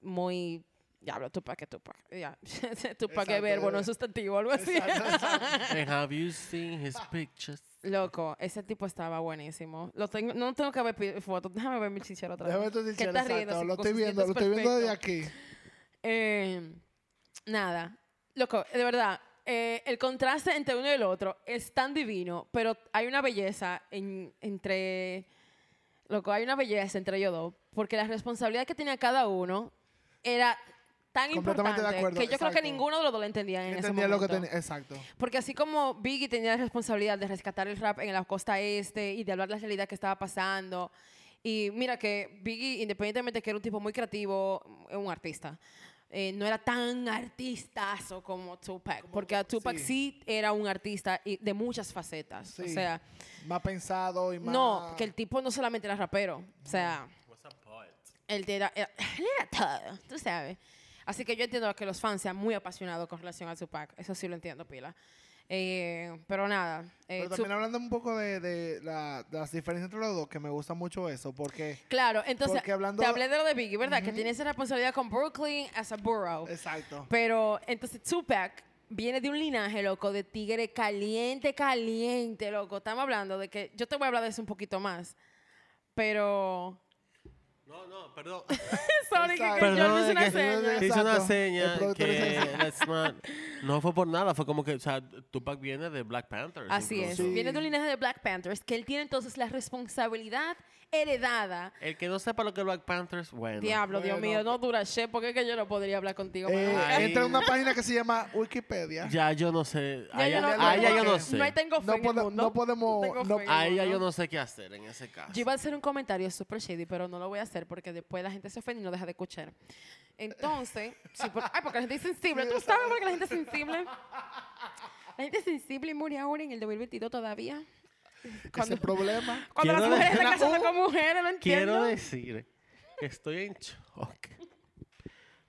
muy. Ya hablo, Tupac es Tupac. Ya. Tupac es verbo, no es sustantivo, algo así. And have you seen his pictures? Loco, ese tipo estaba buenísimo. Lo tengo, no tengo que ver fotos. Déjame ver mi chichero otra Déjame vez. tu ¿Qué dichero, estás riendo? exacto. así Lo estoy viendo, lo estoy viendo desde aquí. Eh, nada. Loco, de verdad, eh, el contraste entre uno y el otro es tan divino, pero hay una belleza en- entre... Loco, hay una belleza entre ellos dos, porque la responsabilidad que tenía cada uno era tan Completamente de importante acuerdo, que yo creo que exacto. ninguno de los dos lo entendía en ese Entendía lo que momento. tenía. Exacto. Porque así como Biggie tenía la responsabilidad de rescatar el rap en la costa este y de hablar de la realidad que estaba pasando. Y mira que Biggie, independientemente que era un tipo muy creativo, un artista. eh, no era tan artistazo como Tupac. porque a Tupac sí. sí. era un artista y de muchas facetas. O Sí. sea, Más pensado y más... no, que el tipo no solamente era rapero. O sea, él era, era, él era todo, tú sabes. Así que yo entiendo que los fans sean muy apasionados con relación a Tupac. Eso sí lo entiendo, pila. Eh, pero nada. eh, Pero también hablando un poco de, de la- de las diferencias entre los dos, que me gusta mucho eso, porque... Claro, entonces, Porque hablando- te hablé de lo de Biggie, ¿verdad? Que tiene esa responsabilidad con Brooklyn as a borough. Exacto. Pero entonces Tupac viene de un linaje, loco, de tigre caliente, caliente, loco. Estamos hablando de que, yo te voy a hablar de eso un poquito más, pero... No, no, perdón. Sorry, que, que yo hice una seña. Hice una seña que let's not- no fue por nada, fue como que, o sea, Tupac viene de Black Panthers. Así es. Viene de un linaje de Black Panthers, que él tiene entonces la responsabilidad heredada. El que no sepa lo que es Black Panthers, bueno. Diablo, Dios mío, no dura shit, porque es que yo no podría hablar contigo. Eh. Ay. entra en una página que se llama Wikipedia. Ya yo no sé. Ya A yo ella, no- a ella yo no sé. No hay tengo fe No, en el pode- mundo. no podemos... tengo no- fe en A el ella yo no sé qué hacer en ese caso. Yo iba a hacer un comentario super shady, pero no lo voy a hacer porque después la gente se ofende y no deja de escuchar. Entonces, sí, por- ay, porque la gente es sensible. ¿Tú sabes por qué la gente es sensible? La gente es sensible y muere ahora en el 2022 todavía. Ese Cuando, problema. cuando las Quiero mujeres decir- están casando con mujeres, no entiendo. Quiero decir que estoy en shock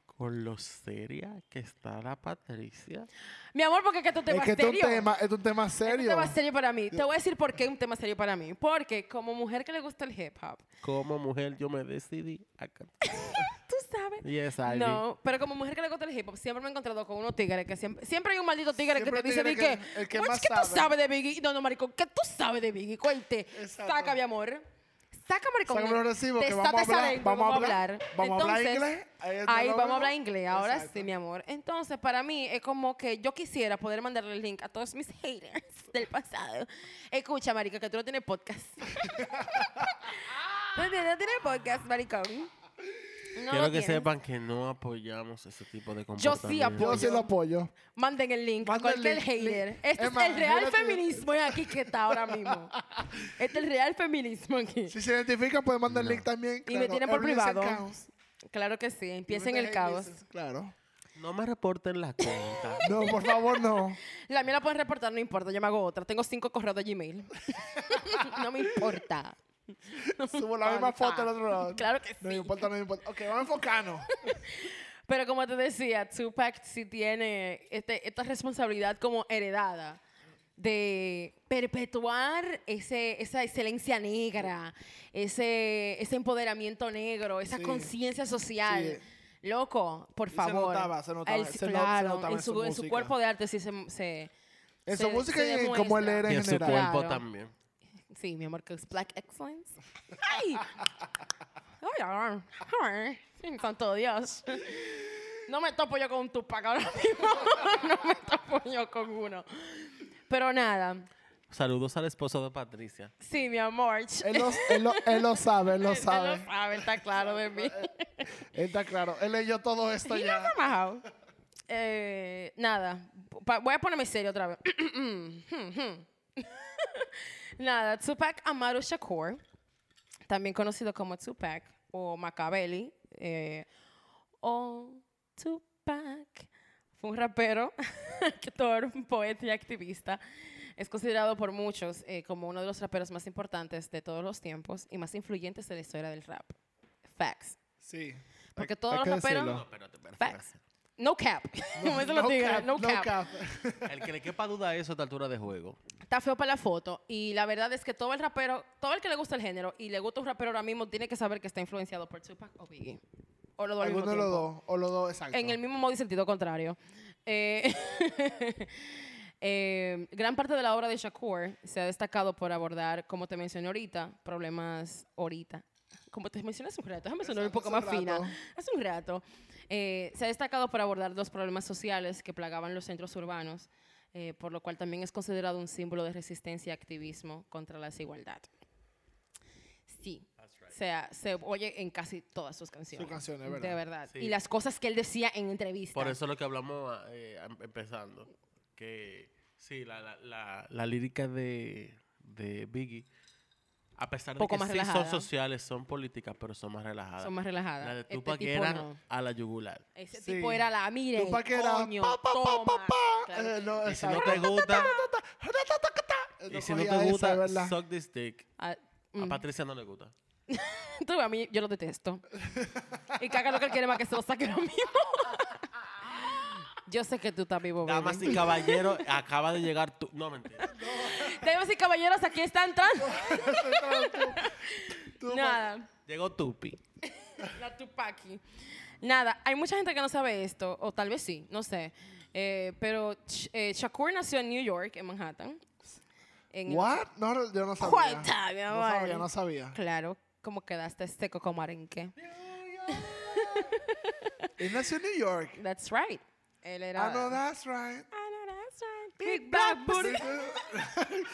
con lo seria que está la Patricia. Mi amor, porque es que te Es que es un serio. tema, es un tema Es un serio. tema serio para mí. Te voy a decir por qué es un tema serio para mí. Porque como mujer que le gusta el hip hop, Como mujer yo me decidí a cantar. sabes. Yes, Ivy. No, pero como mujer que le gusta el hip hop, siempre me he encontrado con unos tigres que siempre, siempre hay un maldito tigre Siempre que te dice tigre que- que, el que "Pues, más ¿qué tú sabe". sabes de Biggie? No, no, maricón, ¿qué tú sabes de Biggie? Cuente. Exacto. Saca, mi amor. Saca, maricón. Sácame los recibos, que vamos a hablar- vamos a hablar- vamos a hablar inglés, ahí vamos a hablar inglés. Ahora Exacto. sí, mi amor. Entonces, para mí es como que yo quisiera poder mandarle el link a todos mis haters del pasado. Escucha, marica, que tú no tienes podcast. no tienes podcast, maricón. No Quiero que sepan que no apoyamos ese tipo de Yo sí comportamiento. Yo sí lo apoyo. Manden el link a Manden cualquier link, hater. link. Este Es el real mírate. feminismo aquí que está ahora mismo. Este es el real feminismo aquí. Si se identifican, pueden mandar el link también. Y me tienen por privado. Claro que sí, empiecen el caos. business, Claro. No me reporten la cuenta. No, por favor, no. La mía la pueden reportar, no importa, yo me hago otra. Tengo cinco correos de Gmail. no me importa. Subo la misma foto al otro lado. Claro que No me sí. importa, no me importa. Ok, vamos a enfocarnos. Pero como te decía, Tupac sí tiene este- esta responsabilidad como heredada de perpetuar ese, esa excelencia negra, ese, ese empoderamiento negro, esa Sí. conciencia social. Sí. Loco, por Y se favor. notaba, se notaba, Él- se no- se claro, notaba en en su, su en su cuerpo de arte sí se... se En se- su música se y en cómo él era y en en su general. cuerpo Claro. también. Sí, mi amor, que es Black Excellence. ¡Ay! ¡Ay! ¡Santo Dios! No me topo yo con un Tupac ahora mismo. no me topo yo con uno. Pero nada. Saludos al esposo de Patricia. Sí, mi amor. Él lo, él, lo, él lo sabe, él lo Él sabe. lo sabe, está claro de mí. Él está claro. Él leyó todo esto He ya. hoe. Eh, nada, voy a ponerme serio otra vez. nada, Tupac Amaru Shakur, también conocido como Tupac o Macabelli, eh, o Tupac, fue un rapero, actor, poeta y activista. Es considerado por muchos eh, como uno de los raperos más importantes de todos los tiempos y más influyentes de la historia del rap. Facts. Sí. Porque Hay- todos hay los raperos- decirlo. espérate, espérate, Facts. No cap. Como los tigres, no cap. El que le quepa duda a eso a esta altura de juego. Está feo para la foto. Y la verdad es que todo el rapero, todo el que le gusta el género y le gusta un rapero ahora mismo, tiene que saber que está influenciado por Tupac o Biggie. O los dos al mismo Alguno de los dos. O los dos, exacto. En el mismo modo y sentido contrario. Eh, eh, gran parte de la obra de Shakur se ha destacado por abordar, como te mencioné ahorita, problemas ahorita. Como te mencioné hace un rato, déjame sonar un poco más rato. fina. Hace un rato. Eh, se ha destacado por abordar los problemas sociales que plagaban los centros urbanos, eh, por lo cual también es considerado un símbolo de resistencia y activismo contra la desigualdad. Sí. O sea, se oye en casi todas sus canciones. canciones, De ¿verdad? verdad. Sí. Y las cosas que él decía en entrevistas. Por eso es lo que hablamos eh, em- empezando. Que sí, la, la, la, la lírica de, de Biggie, a pesar de que más sí relajada. son sociales, son políticas, pero son más relajadas. son más relajadas. La de Este Tupac era no. a la yugular. Ese Sí. tipo era la, mire, Tupac era coño, pa, pa, pa, toma. pa, pa. Claro Eh, no, Y si no te gusta, No y si no te gusta, suck this dick. Ah, A mm. Patricia no le gusta. Tú, a mí, yo lo detesto. y caga lo que él quiere más que se lo saque lo mismo. yo sé que tú estás vivo, baby. Damas y caballeros, acaba de llegar tu... No, mentira. Damas y caballeros, aquí está entrando. Tú, Nada. Llegó Tupi. La Tupaki. Nada, hay mucha gente que no sabe esto, o tal vez sí, no sé. Eh, pero eh, Shakur nació en New York, en Manhattan. En el- What? No, yo no sabía. Cuenta, mi No amor. sabía, no sabía. Claro, como quedaste seco como arenque. Él nació en New York. That's right. Él era. I know that's right. I know that's right. Big black booty.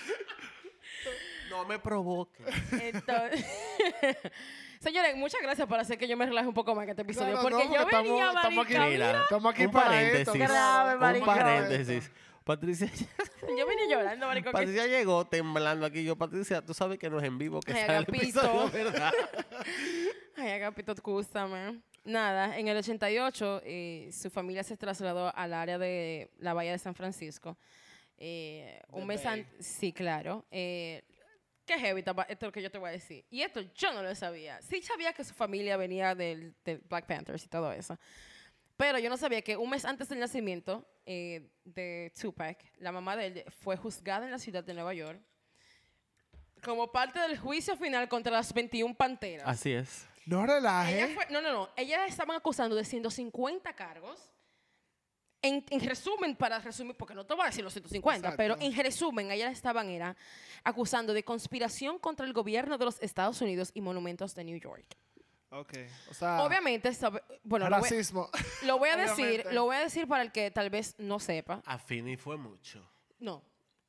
No me provoque. Entonces, Señores, muchas gracias por hacer que yo me relaje un poco más en este episodio. No, no, porque no, yo porque venía, estamos- aquí- mira, Estamos aquí un para paréntesis. esto. Grave, un paréntesis. Patricia, Yo venía llorando, marico. que- Patricia llegó temblando aquí. Yo, Patricia, tú sabes que no es en vivo que Ay, sale el Agapito. episodio, ¿verdad? Ay, Agapito, escúchame. Nada, en el 88 eh, su familia se trasladó al área de la Bahía de San Francisco. Eh, un mes Bay. antes, sí, claro. Eh, qué heavy esto es lo que yo te voy a decir. Y esto yo no lo sabía. Sí sabía que su familia venía del, del Black Panthers y todo eso. Pero yo no sabía que un mes antes del nacimiento eh, de Tupac, la mamá de él fue juzgada en la ciudad de Nueva York como parte del juicio final contra las 21 panteras. Así es. No relaje. fue- no, no, no. Ella estaban acusando de 150 cargos. En, en resumen, para resumir, porque no te voy a decir los 150, Exacto. pero en resumen, ella estaban era acusando de conspiración contra el gobierno de los Estados Unidos y monumentos de New York. Ok. O sea, Obviamente, sabe- bueno, lo voy, racismo. lo voy a decir, lo voy a decir para el que tal vez no sepa. A Fini fue mucho. No,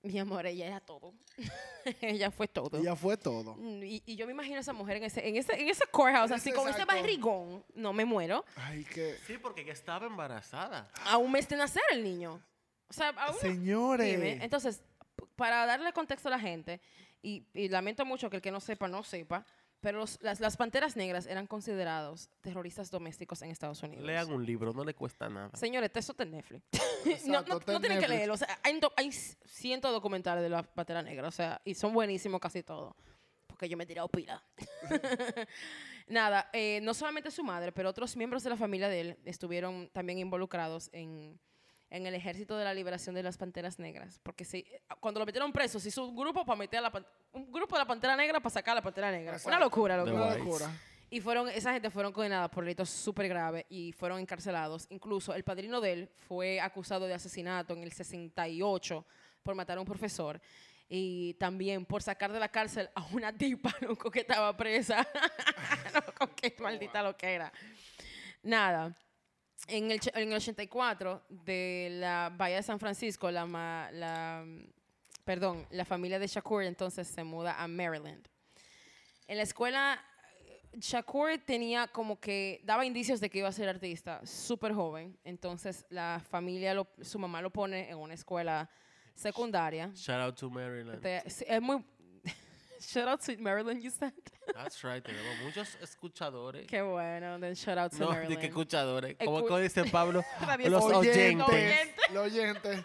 Mi amor, ella era todo. ella fue todo. Ya fue todo. Mm, Y, y yo me imagino a esa mujer en ese, en ese, en ese courthouse, así Ese con ese exacto. barrigón. No, me muero. Ay, que... Sí, porque ya estaba embarazada. A un mes de nacer el niño. O sea, a una- Señores. Dime. Entonces, para darle contexto a la gente, y, y lamento mucho que el que no sepa, no sepa, pero los- las, las panteras negras eran considerados terroristas domésticos en Estados Unidos. Lean un libro, no le cuesta nada. Señores, eso está en Netflix. Exacto, no, no, no en tienen que leerlo. O sea, hay, hay cientos de documentales de la pantera negra. O sea, y son buenísimos casi todos. Porque yo me he tirado pila. Nada, eh, no solamente su madre, pero otros miembros de la familia de él estuvieron también involucrados en, en el ejército de la liberación de las panteras negras. Porque si, cuando lo metieron preso, se hizo un grupo para meter a la un grupo de la pantera negra para sacar a la pantera negra. Una locura, loco. The Una locura. Y fueron, esa gente fueron condenadas por delitos súper graves y fueron encarcelados. Incluso el padrino de él fue acusado de asesinato en el 68 por matar a un profesor. Y también por sacar de la cárcel a una tipa, loco, que estaba presa. loco, qué maldita lo que era. Nada. En el, en el 84, de la Bahía de San Francisco, la, ma- la, perdón, la familia de Shakur entonces se muda a Maryland. En la escuela, Shakur tenía como que, daba indicios de que iba a ser artista, súper joven. Entonces la familia, lo- su mamá lo pone en una escuela secundaria. Shout out to Maryland. Es muy... shout out to Maryland, you said. That's right, tenemos muchos escuchadores. Qué bueno, then shout out to No, Maryland. de que escuchadores. Como Escu- que dice Pablo, los oyentes. oyentes. Los oyentes.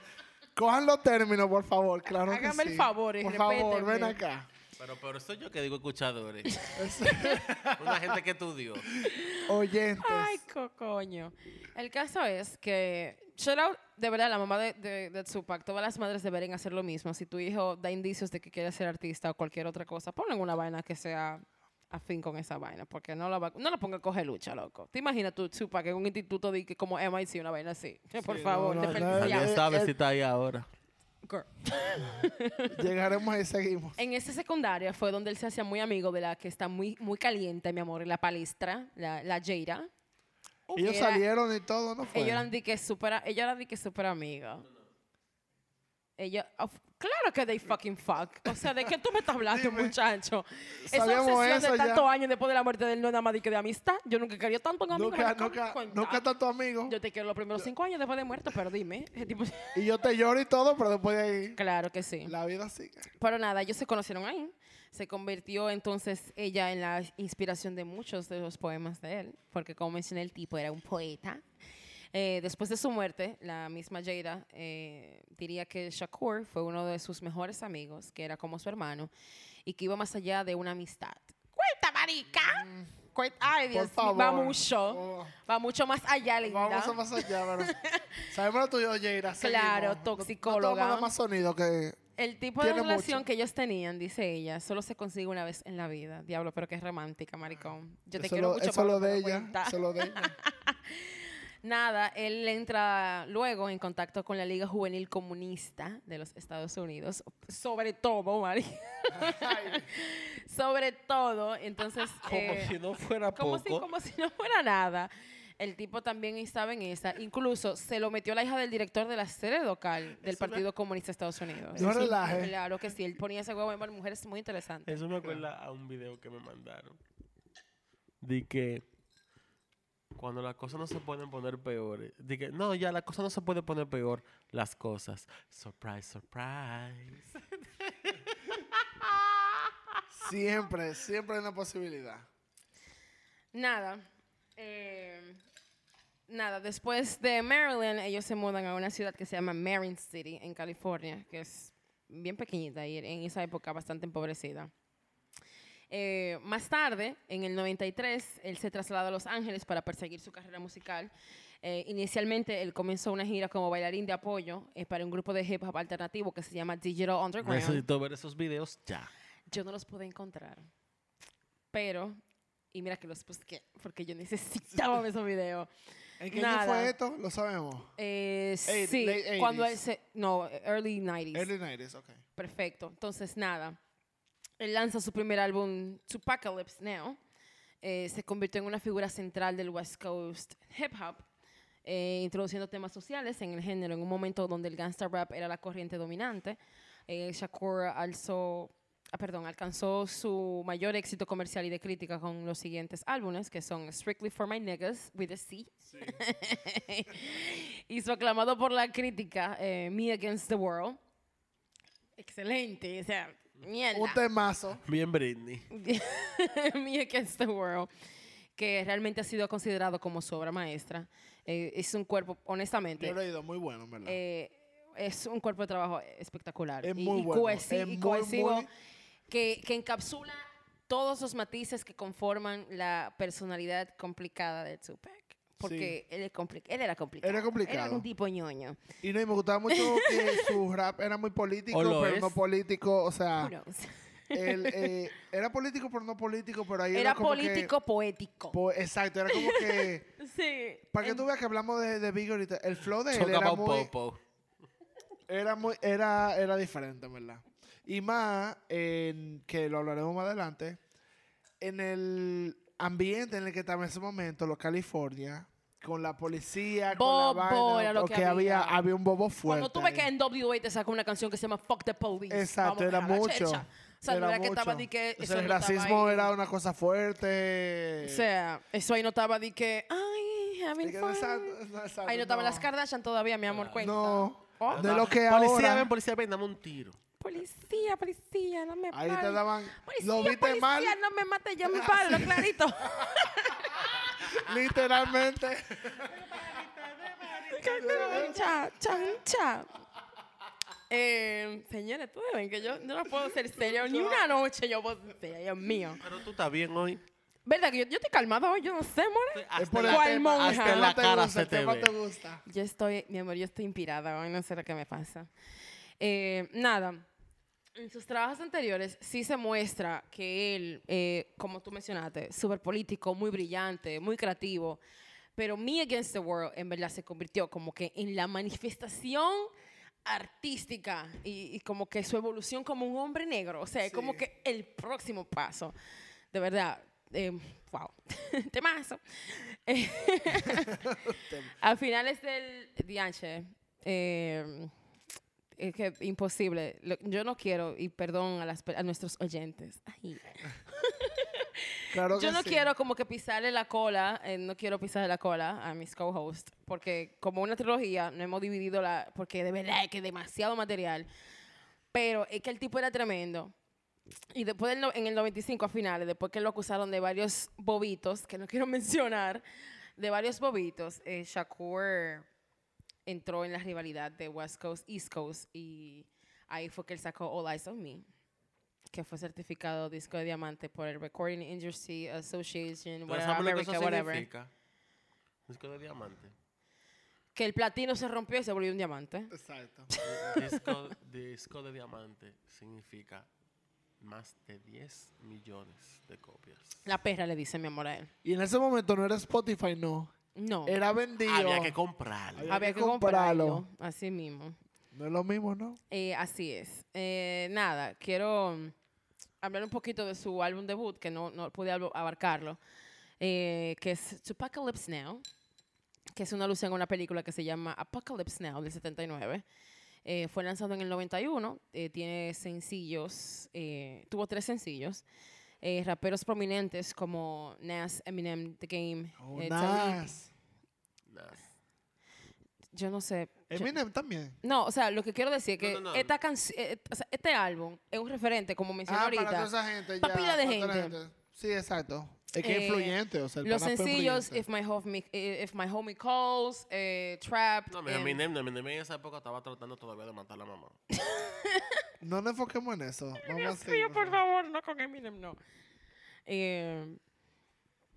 Cojan los términos, por favor. Claro que Hágame el sí. favor y Por favor, ven acá. Pero, pero soy yo que digo escuchadores. Es- Una gente que estudió. oyentes. Ay, co- coño. El caso es que, shout out, de verdad, la mamá de, de, de Tupac, todas las madres deberían hacer lo mismo. Si tu hijo da indicios de que quiere ser artista o cualquier otra cosa, ponle una vaina que sea afín con esa vaina, porque no la, va, no la ponga a coger lucha, loco. ¿Te imaginas tú, Tupac, en un instituto de que como MIT, una vaina así? Por Sí, favor, no, no, no, ya. Nadie sabe si está ahí ahora. Girl. Llegaremos y seguimos. En esa secundaria fue donde él se hacía muy amigo de la que está muy, muy caliente, mi amor, la palestra, la, la Jaira. Ellos era- salieron y todo, ¿no fue? Ellos eran de que super, ellos eran de que super amigos. Ellos, of- claro que they fucking fuck. O sea, ¿de qué tú me estás hablando, Dime. muchacho? Esa obsesión eso de tantos años después de la muerte de él no es nada más de que de amistad. Yo nunca quería tanto un amigo. Nunca, nunca, nunca tanto amigo. Yo te quiero los primeros cinco años después de muerto, pero dime. tipo- Y yo te lloro y todo, pero después de ahí, claro que sí. la vida sigue. Pero nada, ellos se conocieron ahí. Se convirtió entonces ella en la inspiración de muchos de los poemas de él, porque como mencioné, el tipo era un poeta. Eh, después de su muerte, la misma Jada eh, diría que Shakur fue uno de sus mejores amigos, que era como su hermano, y que iba más allá de una amistad. ¡Cuenta, marica! Cuenta- Ay, Dios va mucho. Oh, Va mucho más allá, linda. vamos a pasar allá, pero sabemos lo tuyo, Jaira. Claro. No- toxicóloga. No, tomamos más sonido que... El tipo de relación mucho. que ellos tenían, dice ella, solo se consigue una vez en la vida. Diablo, pero que es romántica, maricón. Yo te eso quiero lo, mucho. eso lo de ella. Eso lo de ella. Nada, él entra luego en contacto con la Liga Juvenil Comunista de los Estados Unidos, sobre todo, Mari. sobre todo, entonces... Como eh, si no fuera como si, poco. como si no fuera nada. El tipo también estaba en esa. Incluso se lo metió la hija del director de la sede local del Eso me- Partido Comunista de Estados Unidos. No Sí, relaje. Claro que sí. Él ponía ese huevo en mujeres muy interesante. Eso me acuerda a un video que me mandaron. De que cuando las cosas no se pueden poner peores. De que no, ya la cosa no se puede poner peor. Las cosas. Surprise, surprise. Siempre, siempre hay una posibilidad. Nada. eh, nada, después de Maryland, ellos se mudan a una ciudad que se llama Marin City, en California, que es bien pequeñita y en esa época bastante empobrecida. Eh, más tarde, en el 93, él se trasladó a Los Ángeles para perseguir su carrera musical. Eh, inicialmente, él comenzó una gira como bailarín de apoyo eh, para un grupo de hip hop alternativo que se llama Digital Underground. Necesito ver esos videos ya. Yo no los pude encontrar. Pero, y mira que los busqué, porque yo necesitaba ver esos videos. ¿En qué Nada. año fue esto? Lo sabemos. Eh, Eight- sí, late cuando 80s. él se... No, early 90s. Early 90s, ok. Perfecto. Entonces, nada. Él lanza su primer álbum, Tupacalypse Now. Eh, se convirtió en una figura central del West Coast hip hop, eh, introduciendo temas sociales en el género en un momento donde el gangsta rap era la corriente dominante. Eh, Shakur alzó, perdón, alcanzó su mayor éxito comercial y de crítica con los siguientes álbumes, que son Strictly for My Niggas, with a C, y su aclamado por la crítica, eh, Me Against the World. Excelente, o sea, mierda. Un temazo. Bien Britney. Me Against the World, que realmente ha sido considerado como su obra maestra. Eh, es un cuerpo, honestamente, Yo lo he oído muy bueno, en ¿verdad? eh, es un cuerpo de trabajo espectacular. Es y, muy y bueno, cohesi- es y muy, cohesivo, muy- Que, que encapsula todos los matices que conforman la personalidad complicada de Tupac. Porque él, es compli- él era complicado. Era complicado. Era un tipo ñoño. Y no, y me gustaba mucho que su rap era muy político, ¿O lo pero es? no político. O sea, él, eh, era político, pero no político. Pero ahí era, Era como que- político poético. po- exacto, era como que. sí. Para que tú veas que hablamos de, de Big ahorita, el flow de él Talk era muy, Popo. era muy, era, era diferente, en ¿verdad? Y más, en, que lo hablaremos más adelante, en el ambiente en el que estaba en ese momento, los California, con la policía, Bobo con la vaina, era lo que porque había, había. había un bobo fuerte. Cuando tú ves que en WA te saca una canción que se llama Fuck the Police. Exacto, era mucho. checha. O sea, no era era que estaba di que O eso sea, el no racismo ahí. era una cosa fuerte. O sea, eso ahí no estaba de que, ay, having que no fun. santo, no Ahí no estaban no. las Kardashian todavía, mi amor, cuenta. No. Oh, De lo que Policía, ahora. ven, policía, ven, dame un tiro. Policía, policía, no me Ahí te daban. Policía, Lo viste policía, mal. no me mate, yo me paro, clarito. Literalmente. cha, chancha. Eh, señores, tú ven que yo, yo no puedo ser serio ni una noche. Yo puedo ser Dios mío. Pero tú estás bien hoy. ¿Verdad que yo, yo estoy calmada hoy? Yo no sé, more. Es por el ¿Cuál tema. monja? Hasta la cara gusta, se te ve. te gusta. Yo estoy, mi amor, yo estoy inspirada hoy, no sé lo que me pasa. Eh, nada, en sus trabajos anteriores sí se muestra que él, eh, como tú mencionaste, súper político, muy brillante, muy creativo, pero Me Against the World en verdad se convirtió como que en la manifestación artística y, y como que su evolución como un hombre negro, o sea, es como Sí. que el próximo paso, de verdad. eh, wow, temazo. A finales del DH, eh, es que imposible. Lo- yo no quiero, y perdón a, las, a nuestros oyentes, ay, Claro yo no sí. quiero como que pisarle la cola, eh, no quiero pisarle la cola a mis co-hosts, porque como una trilogía no hemos dividido la, porque de verdad es que demasiado material, pero es que el tipo era tremendo. Y después del en el 95 a finales, después que lo acusaron de varios bobitos, que no quiero mencionar, de varios bobitos, eh, Shakur entró en la rivalidad de West Coast, East Coast, y ahí fue que él sacó All Eyes on Me, que fue certificado disco de diamante por el Recording Industry Association, ¿Tú whatever, que America, eso whatever. significa? Disco de diamante. Que el platino se rompió y se volvió un diamante. Exacto. disco, disco de diamante significa más de 10 millones de copias. La perra le dice mi amor a él. Y en ese momento no era Spotify, no. No, Era vendido. Había que comprarlo. Había había que que comprarlo. comprarlo. Así mismo. No es lo mismo, ¿no? Eh, así es. Eh, nada, quiero mm, hablar un poquito de su álbum debut, que no, no pude ab- abarcarlo, eh, que es Apocalypse Now, que es una alusión a una película que se llama Apocalypse Now del 79. Eh, fue lanzado en el 91, eh, tiene sencillos, eh, tuvo tres sencillos. Eh, raperos prominentes como Nas, Eminem, The Game, Oh, eh. Nas. Nah. Yo no sé. yo- Eminem también. No, o sea, lo que quiero decir es que No, no, no. Esta eh, o sea, este álbum es un referente, como mencioné Ah, ahorita. para toda esa gente. Pa' ya, pila de gente. Sí, exacto. Es que Eh, es influyente. O sea, el Los pana fue sencillos. If My Homie, eh, If My Homie Calls, eh, Trap. No, mira, em, Eminem, Eminem en esa época estaba tratando todavía de matar a la mamá. No nos enfoquemos en eso. Vamos a Dios seguir, mío, por favor, no con Eminem, no. Eh,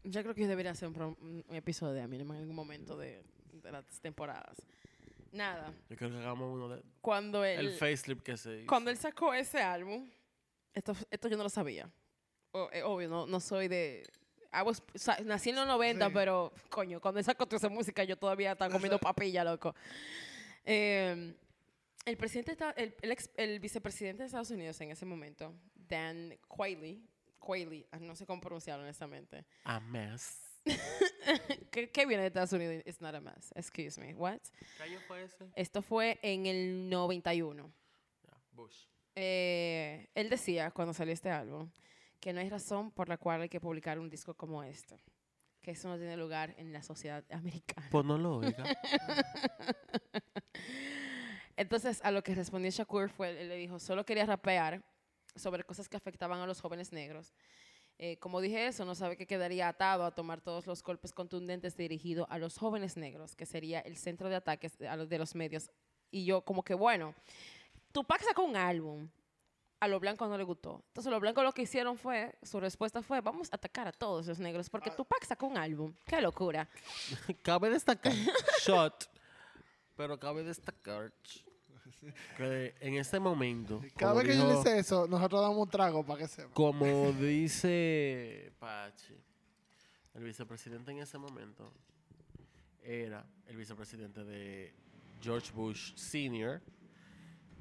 yo creo que yo debería hacer un, pro- un episodio de Eminem en algún momento de, de las temporadas. Nada, Yo creo que hagamos uno de... cuando él, El facelift que se hizo. cuando él sacó ese álbum, esto, esto yo no lo sabía. O- eh, obvio, no, no soy de... I was- nací en los 90, Sí. pero, coño, cuando toda esa música, yo todavía estaba comiendo papilla, loco. Eh, el, presidente, esta- el, el ex- el vicepresidente de Estados Unidos en ese momento, Dan Quayle, Quayle, ah, no sé cómo pronunciarlo honestamente. A mess. ¿Qué, qué viene de Estados Unidos? It's not a mess. Excuse me. What? ¿Qué año fue ese? Esto fue en el 91. Ya, Bush. eh, él decía cuando salió este álbum que no hay razón por la cual hay que publicar un disco como este. Que eso no tiene lugar en la sociedad americana. Pues no lo oiga. Entonces, a lo que respondió Shakur fue, él le dijo, solo quería rapear sobre cosas que afectaban a los jóvenes negros. Eh, como dije eso, no sabe que quedaría atado a tomar todos los golpes contundentes dirigidos a los jóvenes negros, que sería el centro de ataques de, los medios. Y yo como que, bueno, Tupac sacó un álbum, a los blancos no le gustó. Entonces los blancos lo que hicieron fue, su respuesta fue, vamos a atacar a todos los negros, porque Tupac sacó un álbum. ¡Qué locura! cabe destacar, shot, pero cabe destacar que en este momento, Cada vez que yo dijo- dice eso, nosotros damos un trago para que sepa. como dice Pachi, el vicepresidente en ese momento era el vicepresidente de George Bush Sr.,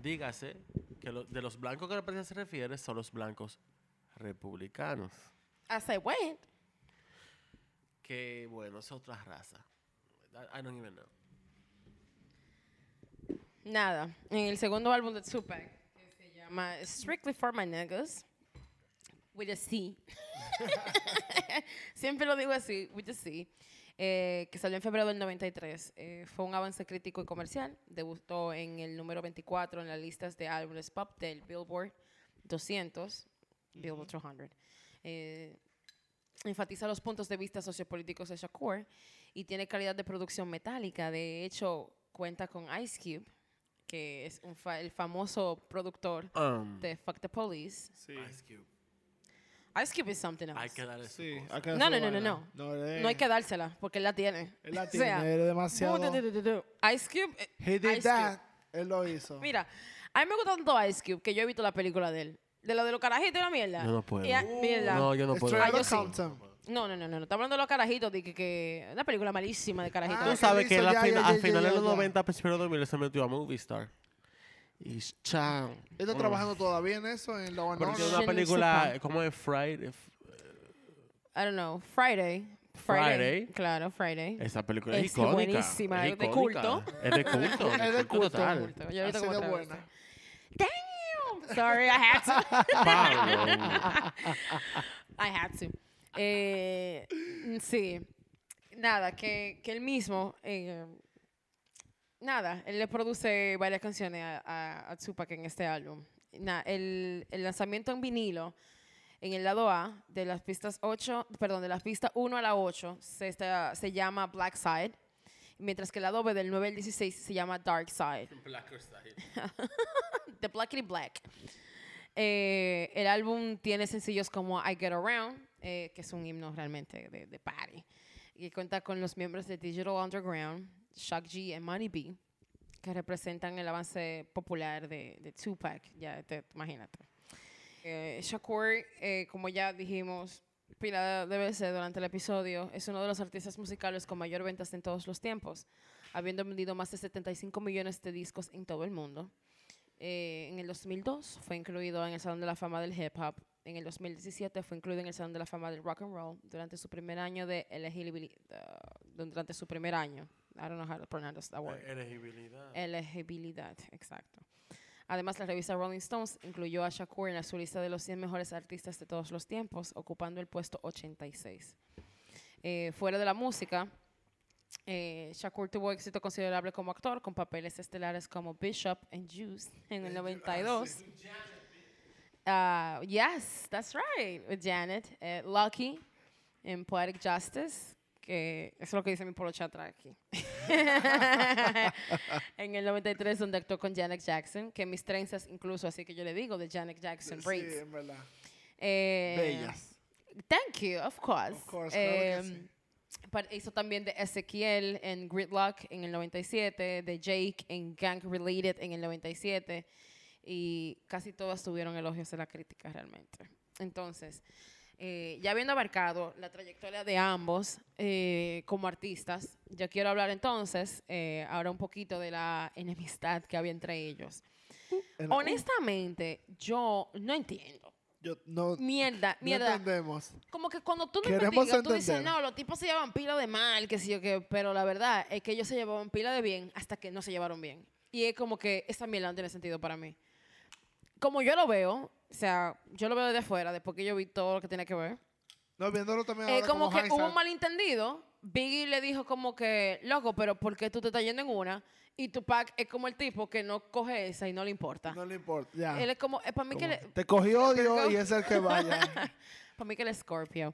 dígase que lo- de los blancos que la presidenta se refiere son los blancos republicanos, I said, wait. que bueno, es otra raza. I, I don't even know. Nada, en el segundo álbum de Tupac, que se llama Strictly for My Niggas, with a C. Siempre lo digo así, with a C. eh, que salió en febrero del 93. Eh, fue un avance crítico y comercial. Debutó en el número 24 en las listas de álbumes pop del Billboard 200, Billboard 200. Eh, enfatiza los puntos de vista sociopolíticos de Shakur y tiene calidad de producción metálica. De hecho, cuenta con Ice Cube, que es un fa- el famoso productor Um, de Fuck the Police. Sí. Ice Cube. Ice Cube is something else. Hay que darle su Sí, hay que No, no, darse no, no, vaina. no. No hay que dársela, porque él la tiene. Él la O tiene, sea, él es demasiado. du- du- du- du- du. Ice Cube. eh, He did Ice that. Él lo hizo. Mira, a mí me gusta tanto Ice Cube que yo he visto la película de él. De lo de los carajitos y la mierda. Yo no puedo. Y a- mierda. No, yo no puedo. Ah, yo sí. No, no, no, no, no. Está hablando de los carajitos, de que, que una película malísima de carajitos. Ah, Tú que sabes que al ya, al final de los ya. 90, principio de los 2000, se metió a Movie Star. Él está trabajando todavía en eso, en lo Porque no. una película. ¿cómo es Friday? I don't know. Friday. Friday. Claro, Friday. Esa película es, Es icónica. buenísima, es es de culto. Es de culto. Es de culto. total. Culto. Yo ahorita como buena. Damn. Sorry, I had to. I had to. Eh, mm, sí. Nada, que, que él mismo. eh, nada, él le produce varias canciones a, a, a Tupac en este álbum. El, el lanzamiento en vinilo, en el lado A, de las pistas 8, perdón, de las pistas 1 a la 8, se, está- se llama Black Side. Mientras que el lado B del 9 al 16 se llama Dark Side. The Blackity Black. Eh, el álbum tiene sencillos como I Get Around, eh, que es un himno realmente de, de party, y cuenta con los miembros de Digital Underground, Shock G y Money B, que representan el avance popular de, de Tupac, ya te, imagínate. Eh, Shakur, eh, como ya dijimos, pila de veces durante el episodio, es uno de los artistas musicales con mayor ventas en todos los tiempos, habiendo vendido más de 75 millones de discos en todo el mundo. Eh, en el 2002 fue incluido en el Salón de la Fama del Hip Hop. En el 2017 fue incluido en el Salón de la Fama del Rock and Roll durante su primer año de elegibilidad. durante su primer año. I don't know how to pronounce that word. Elegibilidad. Elegibilidad, exacto. Además, la revista Rolling Stones incluyó a Shakur en la su lista de los 100 mejores artistas de todos los tiempos, ocupando el puesto 86. Eh, fuera de la música, eh, Shakur tuvo éxito considerable como actor, con papeles estelares como Bishop en Juice en el 92. Ah, yes, that's right, with Janet. Eh, Lucky en Poetic Justice, que eso es lo que dice mi polo chat atrás aquí. en el 93, donde actuó con Janet Jackson, que mis trenzas incluso, así que yo le digo, de Janet Jackson Sí, braids. en verdad. Eh, Bellas. Thank you, of course. Of course, claro que sí. pero hizo también de Ezequiel en Gridlock en el 97, de Jake en Gang Related en el 97, y casi todas tuvieron elogios de la crítica realmente. Entonces, eh, ya habiendo abarcado la trayectoria de ambos eh, como artistas, yo quiero hablar entonces eh, ahora un poquito de la enemistad que había entre ellos. En- Honestamente, yo no entiendo. Yo no, Mierda, no mierda. entendemos. Como que cuando tú Queremos investigas, tú dices, no, los tipos se llevan pila de mal, que sí o qué, pero la verdad es que ellos se llevaban pila de bien hasta que no se llevaron bien. Y es como que esa mierda no tiene sentido para mí. como yo lo veo, o sea, yo lo veo desde afuera, después que yo vi todo lo que tiene que ver, No, viéndolo también eh, ahora como que hubo un malentendido. Biggie le dijo como que, loco, pero ¿por qué tú te estás yendo en una? Y Tupac es como el tipo que no coge esa y no le importa. No le importa, ya. Él es como, para mí que Como, le, Te cogió odio Go. y es el que vaya. para mí que él es Scorpio.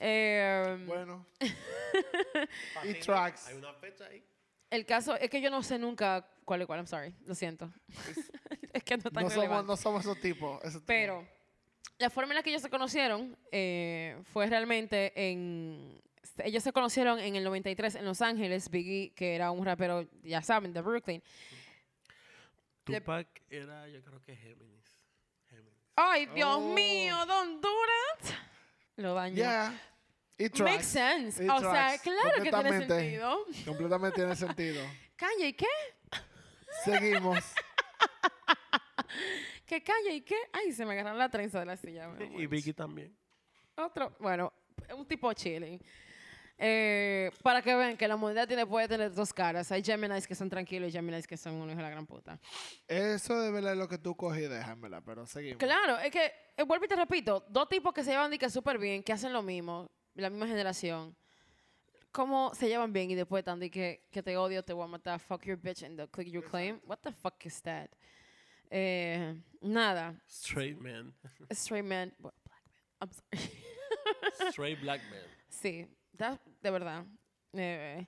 Eh, bueno. y tracks. Hay una fecha ahí. El caso es que yo no sé nunca cuál es cuál, I'm sorry, lo siento. es que no tan No somos, no somos esos tipos. esos tipos. Pero la forma en la que ellos se conocieron eh, fue realmente en... Ellos se conocieron en el 93 en Los Ángeles, Biggie, que era un rapero, ya saben, de Brooklyn. Le- Tupac era, yo creo que Géminis. Géminis. ¡Ay, Dios Oh. mío! ¿Don't do that? Lo dañó. Yeah. Y Makes sense. It o sea, claro que tiene sentido. Completamente tiene sentido. Calla, ¿y qué? Seguimos. ¿Qué calla y qué? Ay, se me agarraron la trenza de la silla. Y Vicky también. Otro, bueno, un tipo chilling. Eh, para que vean que la moneda tiene, puede tener dos caras. Hay Geminis que son tranquilos y Geminis que son unos de la gran puta. Eso de verdad es lo que tú cogí, déjamela, pero seguimos. Claro, es que, eh, vuelvo y te repito, dos tipos que se llevan y que súper bien, que hacen lo mismo, la misma generación. ¿Cómo se llevan bien y después están de que, que te odio, te voy a matar, fuck your bitch and the click your claim? What the fuck is that? Eh, nada, Straight man. straight man, black man, I'm sorry. Straight black man. Sí, da- de verdad. Eh,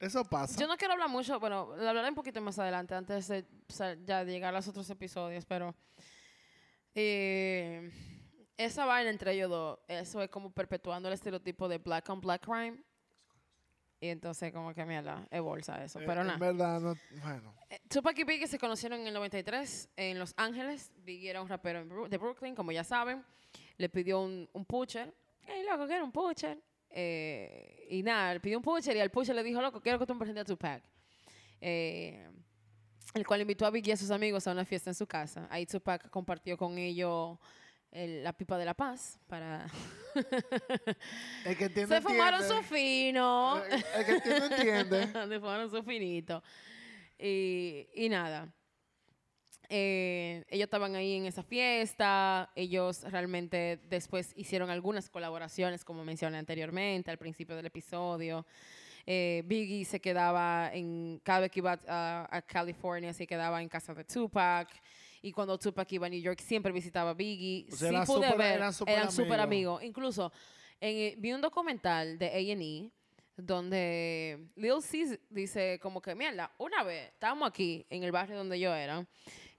Eso pasa. yo no quiero hablar mucho, bueno, lo hablaré un poquito más adelante, antes de o sea, ya de llegar a los otros episodios, pero eh, esa vaina entre ellos dos, eso es como perpetuando el estereotipo de black on black crime. Y entonces, como que mierda, es bolsa eso. Eh, Pero en nada. verdad, no, bueno. Eh, Tupac y Biggie se conocieron en el 93 en Los Ángeles. Biggie era un rapero en Bru- de Brooklyn, como ya saben. Le pidió un, un pusher. Hey, loco, quiero un pusher. Eh, y nada, le pidió un pusher y al pusher le dijo, loco, quiero que tú me presentes a Tupac. Eh, el cual invitó a Biggie y a sus amigos a una fiesta en su casa. Ahí Tupac compartió con ellos el- la pipa de la paz para... El que entiende, Se fumaron entiende. su fino. El, el que entiende, entiende. Se fumaron su finito. Y, y nada. Eh, ellos estaban ahí en esa fiesta. Ellos realmente después hicieron algunas colaboraciones, como mencioné anteriormente, al principio del episodio. Eh, Biggie se quedaba en. Cada vez que iba a, a California, se quedaba en casa de Tupac. Y cuando Tupac iba a New York, siempre visitaba a Biggie. O sea, sí eran pude súper- ver, eran súper amigos. Incluso en, eh, vi un documental de A&E donde Lil C dice como que, mierda, una vez estábamos aquí en el barrio donde yo era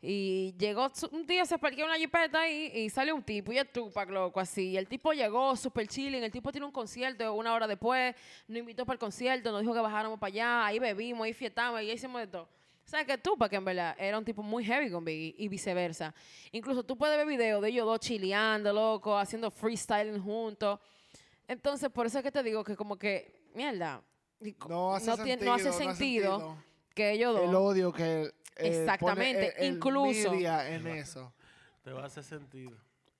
y llegó, un día se parqueó una jipeta ahí y sale un tipo y es Tupac, loco, así. Y el tipo llegó súper chilling, el tipo tiene un concierto una hora después, nos invitó para el concierto, nos dijo que bajáramos para allá, ahí bebimos, ahí fiestamos, ahí hicimos de todo. O sea, que Tupac en verdad era un tipo muy heavy con Biggie y viceversa. Incluso tú puedes ver videos de ellos dos chileando, loco, haciendo freestyling juntos. Entonces, por eso es que te digo que como que, mierda, No hace no sentido. tiene- no hace sentido que ellos dos... El odio que eh, Exactamente, pone el- el incluso- media en eso. Te va a hacer sentido.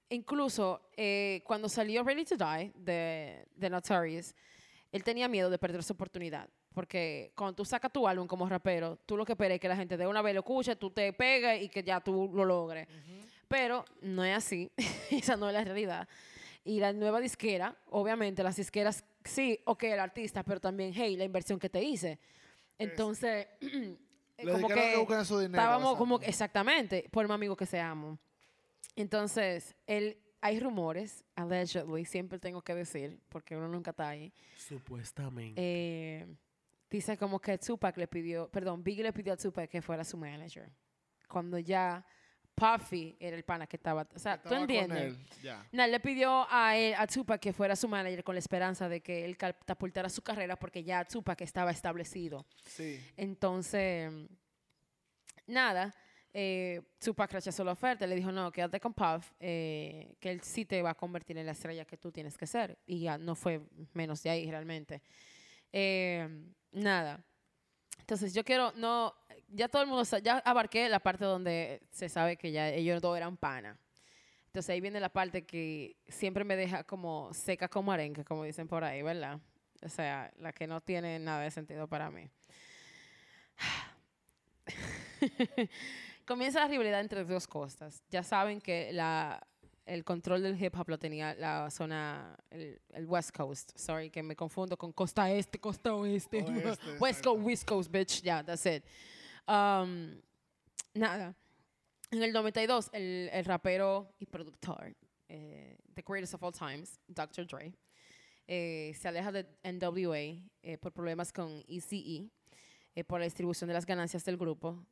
Incluso eh, cuando salió Ready to Die de, de Notorious, él tenía miedo de perder su oportunidad. Porque cuando tú sacas tu álbum como rapero, tú lo que esperas es que la gente de una vez lo escuche, tú te pegues y que ya tú lo logres. Pero no es así. Esa no es la realidad. Y la nueva disquera, obviamente, las disqueras, sí, ok, el artista, pero también, hey, la inversión que te hice. Entonces, como que que su dinero, estábamos como, exactamente, por más amigo que seamos. Entonces, él, hay rumores, allegedly, siempre tengo que decir, porque uno nunca está ahí. Supuestamente. eh, dice como que Tupac le pidió, perdón, Biggie le pidió a Tupac que fuera su manager. Cuando ya Puffy era el pana que estaba, o sea, ¿tú Estaba con entiendes? Nah, le pidió a, él, a Tupac que fuera su manager con la esperanza de que él catapultara su carrera porque ya Tupac estaba establecido. Sí. Entonces, nada, eh, Tupac rechazó la oferta, le dijo, no, quédate con Puff, eh, que él sí te va a convertir en la estrella que tú tienes que ser. Y ya no fue menos de ahí realmente. Eh, nada. Entonces yo quiero, no, ya todo el mundo, ya abarqué la parte donde se sabe que ya ellos dos eran pana. Entonces ahí viene la parte que siempre me deja como seca como arenque, como dicen por ahí, ¿verdad? O sea, la que no tiene nada de sentido para mí. Comienza la rivalidad entre dos costas. Ya saben que la, el control del hip hop lo tenía la zona, el, el West Coast. Sorry, que me confundo con costa este, costa oeste. Oeste, West Coast, West Coast, bitch. Yeah, that's it. Um, nada. En el 92, el, el rapero y productor, eh, the greatest of all times, Dr. Dre, eh, se aleja de NWA eh, por problemas con ECE, eh, por la distribución de las ganancias del grupo,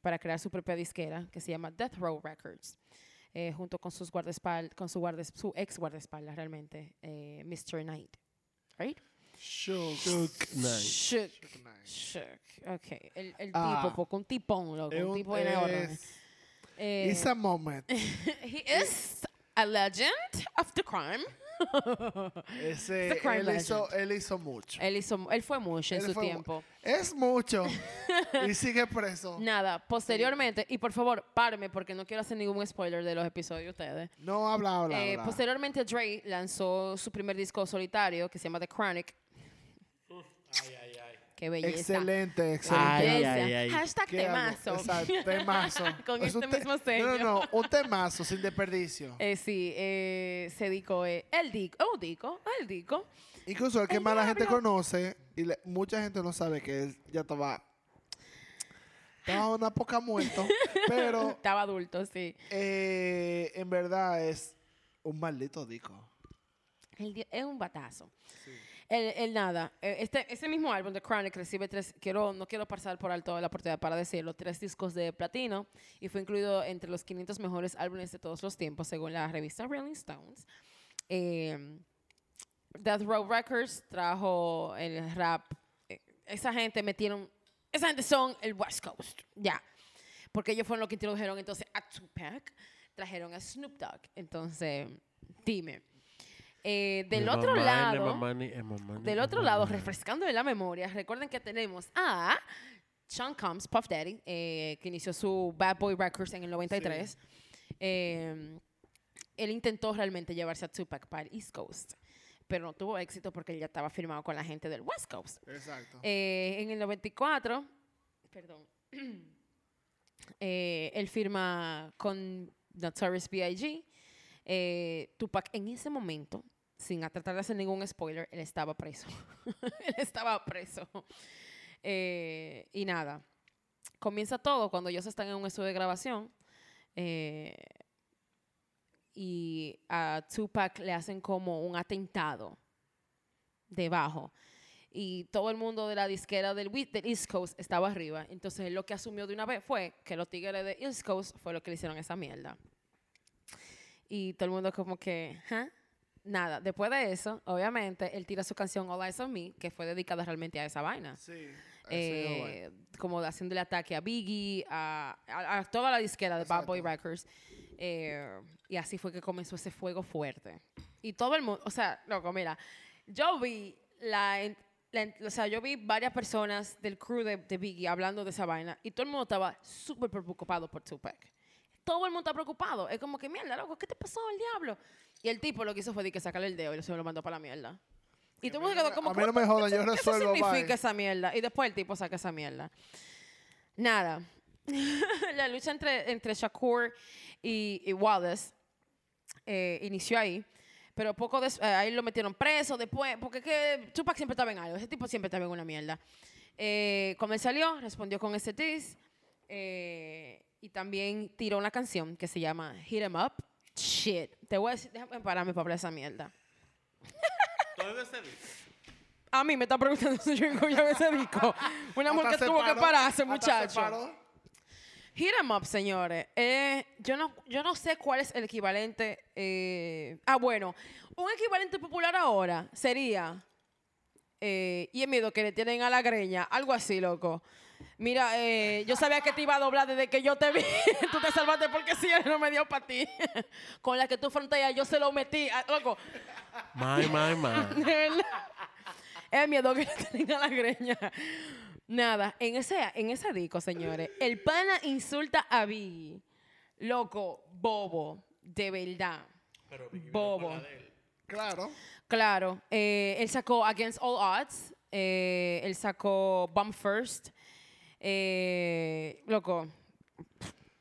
para crear su propia disquera que se llama Death Row Records, eh, junto con, sus guardaespal- con su, guardes- su ex guardaespaldas realmente, eh, Mr. Knight. Right? Shook. Nice. Shook. Nice. Shook. Ok. El, el Ah. tipo, porque un tipón, loco. Un tipo enorme. es- Eh, It's a moment. he is a legend of the crime. Ese, él, hizo, él hizo mucho. él, hizo, él fue mucho en su fue tiempo. Es mucho. y sigue preso. Nada, posteriormente, y por favor, páreme porque no quiero hacer ningún spoiler de los episodios de ustedes. No habla, habla, Eh, habla. posteriormente, Dre lanzó su primer disco solitario que se llama The Chronic. Qué belleza. Excelente, excelente. Belleza. ay, ay. Hashtag Qué temazo. Exacto, temazo. Con Es un este te- mismo sello. No, no, no, un temazo sin desperdicio. Eh, sí, eh, se dedicó eh, el disco, el disco, el disco. Incluso el que El más la gente conoce, y le- mucha gente no sabe que él ya estaba, estaba una poca muerto, pero Estaba adulto, sí. eh, en verdad es un maldito disco. El di- es un batazo. El, el nada, eh, este, ese mismo álbum, The Chronic, recibe tres, quiero, no quiero pasar por alto la oportunidad para decirlo, tres discos de platino y fue incluido entre los 500 mejores álbumes de todos los tiempos, según la revista Rolling Stones. Eh, Death Row Records trajo el rap. eh, esa gente metieron, esa gente son el West Coast, ya. Porque ellos fueron los que introdujeron entonces a Tupac, trajeron a Snoop Dogg. Entonces, dime. Eh, del Mi otro mamá lado, mi mamá ni- mamá ni del otro lado, refrescando de la memoria, recuerden que tenemos a Sean Combs, Puff Daddy, eh, que inició su Bad Boy Records en el 93. Eh, él intentó realmente llevarse a Tupac para el East Coast, pero no tuvo éxito porque él ya estaba firmado con la gente del West Coast. Exacto. Eh, en el 94, perdón, eh, él firma con Notorious B.I.G. Eh, Tupac en ese momento, sin tratar de hacer ningún spoiler, él estaba preso. él estaba preso. Eh, y nada, comienza todo cuando ellos están en un estudio de grabación. eh, y a Tupac le hacen como un atentado debajo y todo el mundo de la disquera del, East Coast estaba arriba. Entonces lo que asumió de una vez fue que los tigres de East Coast fue lo que le hicieron esa mierda. Y todo el mundo como que, ¿huh? Nada, después de eso, obviamente, él tira su canción All Eyes on Me, que fue dedicada realmente a esa vaina. Sí. Eh, como haciéndole ataque a Biggie, a, a- a toda la disquera de Bad Boy Exacto. Records. Eh, y así fue que comenzó ese fuego fuerte. Y todo el mundo, o sea, loco, mira, yo vi la, la o sea, yo vi varias personas del crew de, de Biggie hablando de esa vaina y todo el mundo estaba súper preocupado por Tupac. Todo el mundo está preocupado. Es como que, mierda, loco, ¿qué te pasó el diablo? Y el tipo lo que hizo fue de que sacarle el dedo y se lo mandó para la mierda. Y todo el mundo quedó como, a mí no me "¿Cómo- jodan, yo qué- qué resuelvo, bye". significa esa mierda? Y después el tipo saca esa mierda. Nada. la lucha entre, entre Shakur y, y Wallace eh, inició ahí. Pero poco des- eh, ahí lo metieron preso después, porque es que Tupac siempre estaba en algo, ese tipo siempre estaba en una mierda. Eh, cuando él salió, respondió con ese diss eh, y también tiró una canción que se llama Hit 'em Up. Shit, te voy a decir, déjame pararme para hablar esa mierda. A mí me está preguntando si yo escuchaba ese disco. Una mujer que se tuvo que pararse, se muchacho. Hit 'em up, señores. Eh, yo, no, yo no sé cuál es el equivalente. eh, ah, bueno. Un equivalente popular ahora sería. eh, y el miedo que le tienen a la greña. Algo así, loco. Mira, eh, yo sabía que te iba a doblar desde que yo te vi. tú te salvaste porque sí, él no me dio para ti. Con la que tú fronteas, yo se lo metí. Ah, loco, My, my, my. El miedo que le la greña. Nada, en ese, en ese disco, señores, el pana insulta a Biggie. Loco, bobo, de verdad. bobo. Claro. Claro, eh, él sacó Against All Odds, eh, él sacó Bump First. Eh, loco,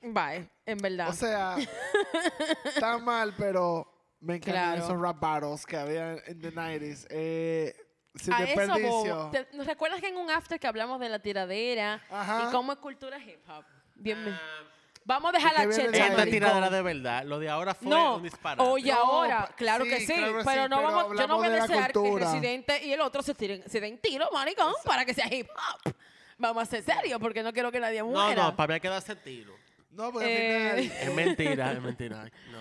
Bye, en verdad. O sea, está mal, pero me encantan Claro. esos rap battles que había en the 90s. Eh, sin a eso, desperdicio. ¿Te- ¿Nos recuerdas que en un after que hablamos de la tiradera Ajá. y cómo es cultura hip hop? Bien, bien. Ah, Vamos a dejar ¿De qué la Esta ahí? tiradera de verdad. Lo de ahora fue No, un disparate. oye, ahora, claro que sí, sí, claro que pero sí, no pero vamos, yo no voy a de desear que cultura. Residente y el otro se, tiren, se den tiro, maricón, para que sea hip hop. Vamos a ser serios, porque no quiero que nadie No, muera. no, para mí hay que darse tiro. No, porque Eh, al final. Es mentira, es mentira. No.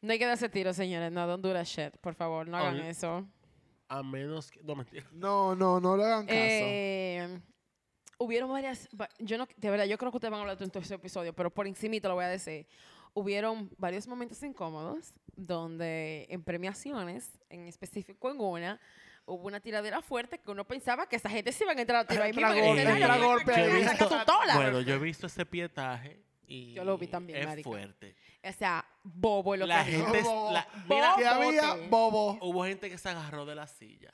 No hay que darse tiro, señores. No, don't do that shit. Por favor, no hagan Oye. eso. A menos que. No, mentira. No, no, no le hagan caso. Eh, hubieron varias, va- yo no, de verdad, yo creo que ustedes van a hablar de todo este episodio, pero por encimita lo voy a decir. Hubieron varios momentos incómodos donde en premiaciones, en específico en una, hubo una tiradera fuerte que uno pensaba que esa gente se iban a entrar a tiro ahí Entra golpe. Bueno, yo he visto ese pietaje y. Yo lo vi también, Es marica. fuerte. O sea, bobo es lo La que gente. es- Bobo. la- Bobo. mira, que había bobo. hubo gente que se agarró de la silla.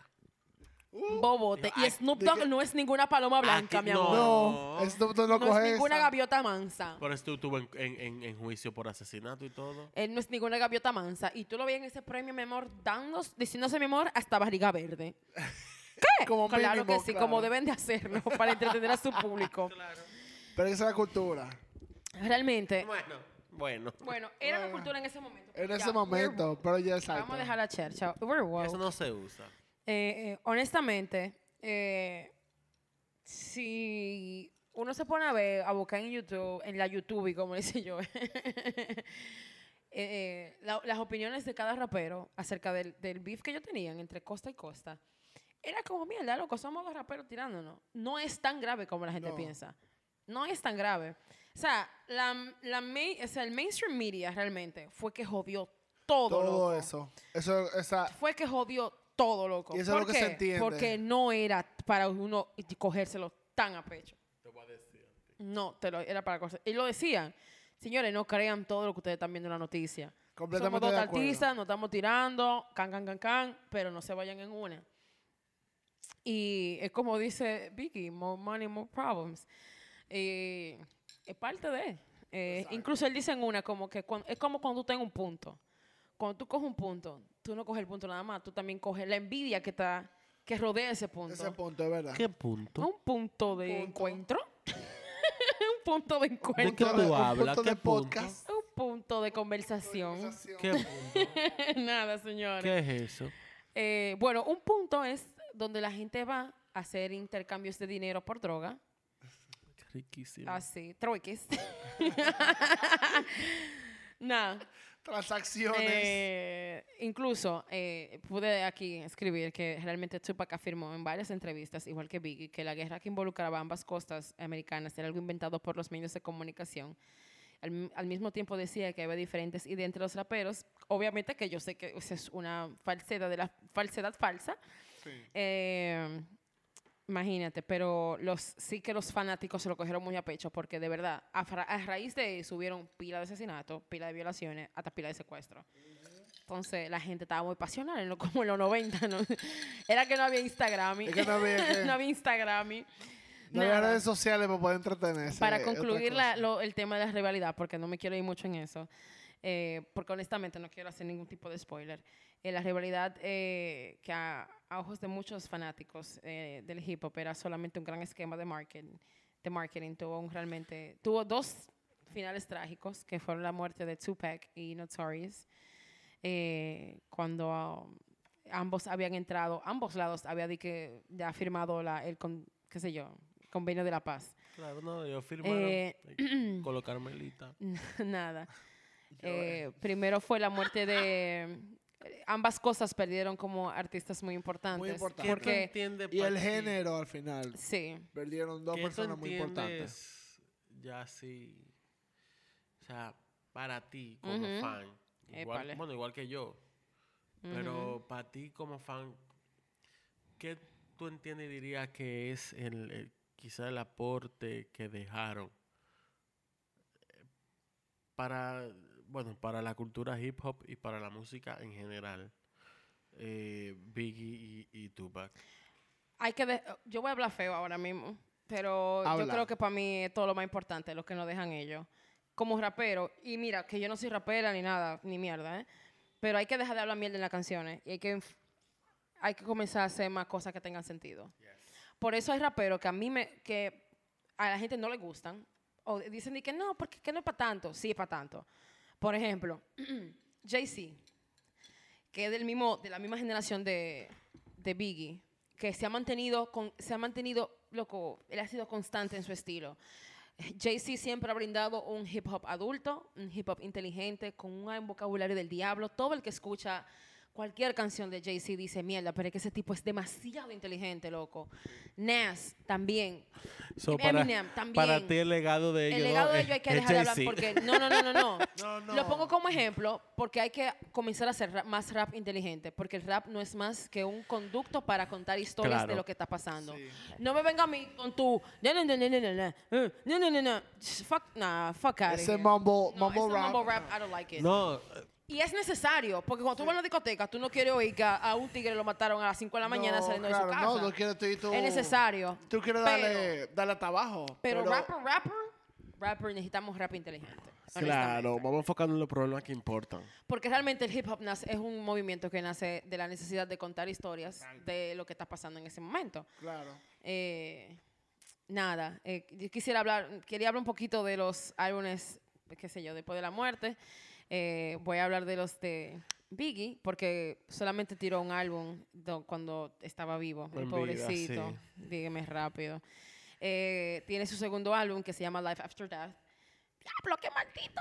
Bobote. Y Snoop ¿de Dogg qué? no es ninguna paloma blanca, Aquí- mi no. amor. No, esto no, No, coge es ninguna esa. gaviota mansa. Por eso estuvo en, en, en- en juicio por asesinato y todo. Él no es ninguna gaviota mansa. Y tú lo ves en ese premio, mi amor, dando, diciéndose, mi amor, hasta barriga verde. Como claro mínimo, que sí, claro. como deben de hacerlo para entretener a su público. Pero esa es la cultura. Realmente, Bueno, bueno. bueno, era la Bueno. cultura en ese momento. En Ya, ese momento, pero ya es. Vamos a dejar la chercha. Eso no se usa. Eh, eh, honestamente, eh, si uno se pone a ver, a buscar en YouTube, en la YouTube, y como dice yo, eh, eh, la- las opiniones de cada rapero acerca del, del beef que ellos tenían entre costa y costa, era como, mierda, loco, somos dos raperos tirándonos. No es tan grave como la gente No. piensa. No es tan grave. O sea, la, la o sea, el mainstream media realmente fue que jodió todo, Todo loco eso. Eso, esa. fue que jodió todo, loco. Y eso es ¿Por lo que se qué? entiende. Porque no era para uno cogérselo tan a pecho. No, te lo, era para cosas. Y lo decían. Señores, no crean todo lo que ustedes están viendo en la noticia. Somos Completamente dos de acuerdo. artistas, nos estamos tirando, can, can, can, can, pero no se vayan en una. Y es como dice Vicky, more money, more problems. Es parte de. eh, incluso él dice en una como que cuan- es como cuando tú tengas un punto. Cuando tú coges un punto, tú no coges el punto nada más, tú también coges la envidia que está que rodea ese punto. Ese punto, es verdad. ¿Qué punto? Un punto de punto. encuentro. un punto de ¿De encuentro. qué tú Un hablas? punto ¿Qué de punto? podcast. Un punto de conversación. ¿Qué punto? Nada, señores. ¿Qué es eso? Eh, bueno, un punto es donde la gente va a hacer intercambios de dinero por droga. Riquísimo. Así, trueques. Nada. Transacciones. Eh, incluso eh, pude aquí escribir que realmente Tupac afirmó en varias entrevistas, igual que Biggie, que la guerra que involucraba ambas costas americanas era algo inventado por los medios de comunicación. Al, al mismo tiempo decía que había diferentes ideas entre los raperos. Obviamente que yo sé que esa es una falsedad de la falsedad falsa. Eh, imagínate, pero los, sí que los fanáticos se lo cogieron muy a pecho porque de verdad, a, fra- a raíz de eso hubieron pila de asesinatos, pila de violaciones, hasta pila de secuestro. Entonces la gente estaba muy pasional, en lo, como en los 90, ¿no? Era que no había Instagram. Es que no había no había Instagram. No había redes sociales para poder entretenerse. Para concluir la- lo- el tema de la rivalidad, porque no me quiero ir mucho en eso, eh, porque honestamente no quiero hacer ningún tipo de spoiler. Eh, la rivalidad eh, que a, a ojos de muchos fanáticos eh, del hip hop era solamente un gran esquema de marketing. De marketing tuvo un realmente tuvo dos finales trágicos que fueron la muerte de Tupac y Notorious eh, cuando um, ambos habían entrado ambos lados habían di que ya firmado la el con- qué sé yo convenio de la paz Claro, no, yo firmaron. Eh, Con Carmelita. Nada. Eh, primero fue la muerte de... Ambas cosas perdieron como artistas muy importantes. importantes. ¿Qué tú Porque, entiendes Y el género al final. sí. Perdieron dos ¿Qué tú personas muy importantes. Ya sí. O sea, para ti como fan. Igual, Épale. bueno, igual que yo. Pero para ti como fan, ¿qué tú entiendes y dirías que es el, el- quizá el aporte que dejaron eh, para, bueno, para la cultura hip hop y para la música en general? eh, Biggie y, y Tupac. Hay que de- yo voy a hablar feo ahora mismo, pero Habla. yo creo que para mí es todo lo más importante, lo que nos dejan ellos. como rapero, y mira, que yo no soy rapera ni nada, ni mierda, ¿eh? Pero hay que dejar de hablar mierda en las canciones y hay que, hay que comenzar a hacer más cosas que tengan sentido. Por eso hay raperos que a mí me, que a la gente no le gustan, o dicen que no, porque que no es para tanto. Sí, es para tanto. Por ejemplo, Jay-Z, que es del mismo, de la misma generación de, de Biggie, que se ha mantenido, con, se ha mantenido, loco, él ha sido constante en su estilo. Jay-Z siempre ha brindado un hip hop adulto, un hip hop inteligente, con un vocabulario del diablo. Todo el que escucha cualquier canción de Jay-Z dice, mierda, pero es que ese tipo es demasiado inteligente, loco. Nas también. So, para, Eminem también. para ti el legado de ellos El legado ¿no? de ellos hay que dejar de hablar porque no, no, no, no, no. No, no. Lo pongo como ejemplo porque hay que comenzar a hacer rap- más rap inteligente, porque el rap no es más que un conducto para contar historias Claro. de lo que está pasando. Sí. No me venga a mí con tu no, no, no, no, no, no, no, no, no, no, no, fuck, nah, fuck out Ese mumble, no, mumble ese rap. mumble rap, I don't like it. No, Y es necesario, porque cuando tú vas a la discoteca, tú no quieres oír que a, un tigre lo mataron a las 5 de la mañana No, saliendo claro, de su No, casa. no quieres tú tú. es necesario. Tú quieres Pero- darle, darle hasta abajo. Pero, rapper, rapper, rapper, necesitamos rap inteligente. claro, vamos enfocando en los problemas que importan. Porque realmente el hip hop nace- es un movimiento que nace de la necesidad de contar historias de lo que está pasando en ese momento. Claro. Eh, nada, eh, yo quisiera hablar, quería hablar un poquito de los álbumes, qué sé yo, después de la muerte. Eh, voy a hablar de los de Biggie, porque solamente tiró un álbum do- cuando estaba vivo, el En vida, pobrecito. sí. Dígame rápido. Eh, tiene su segundo álbum que se llama Life After Death. ¡Diablo, qué maldito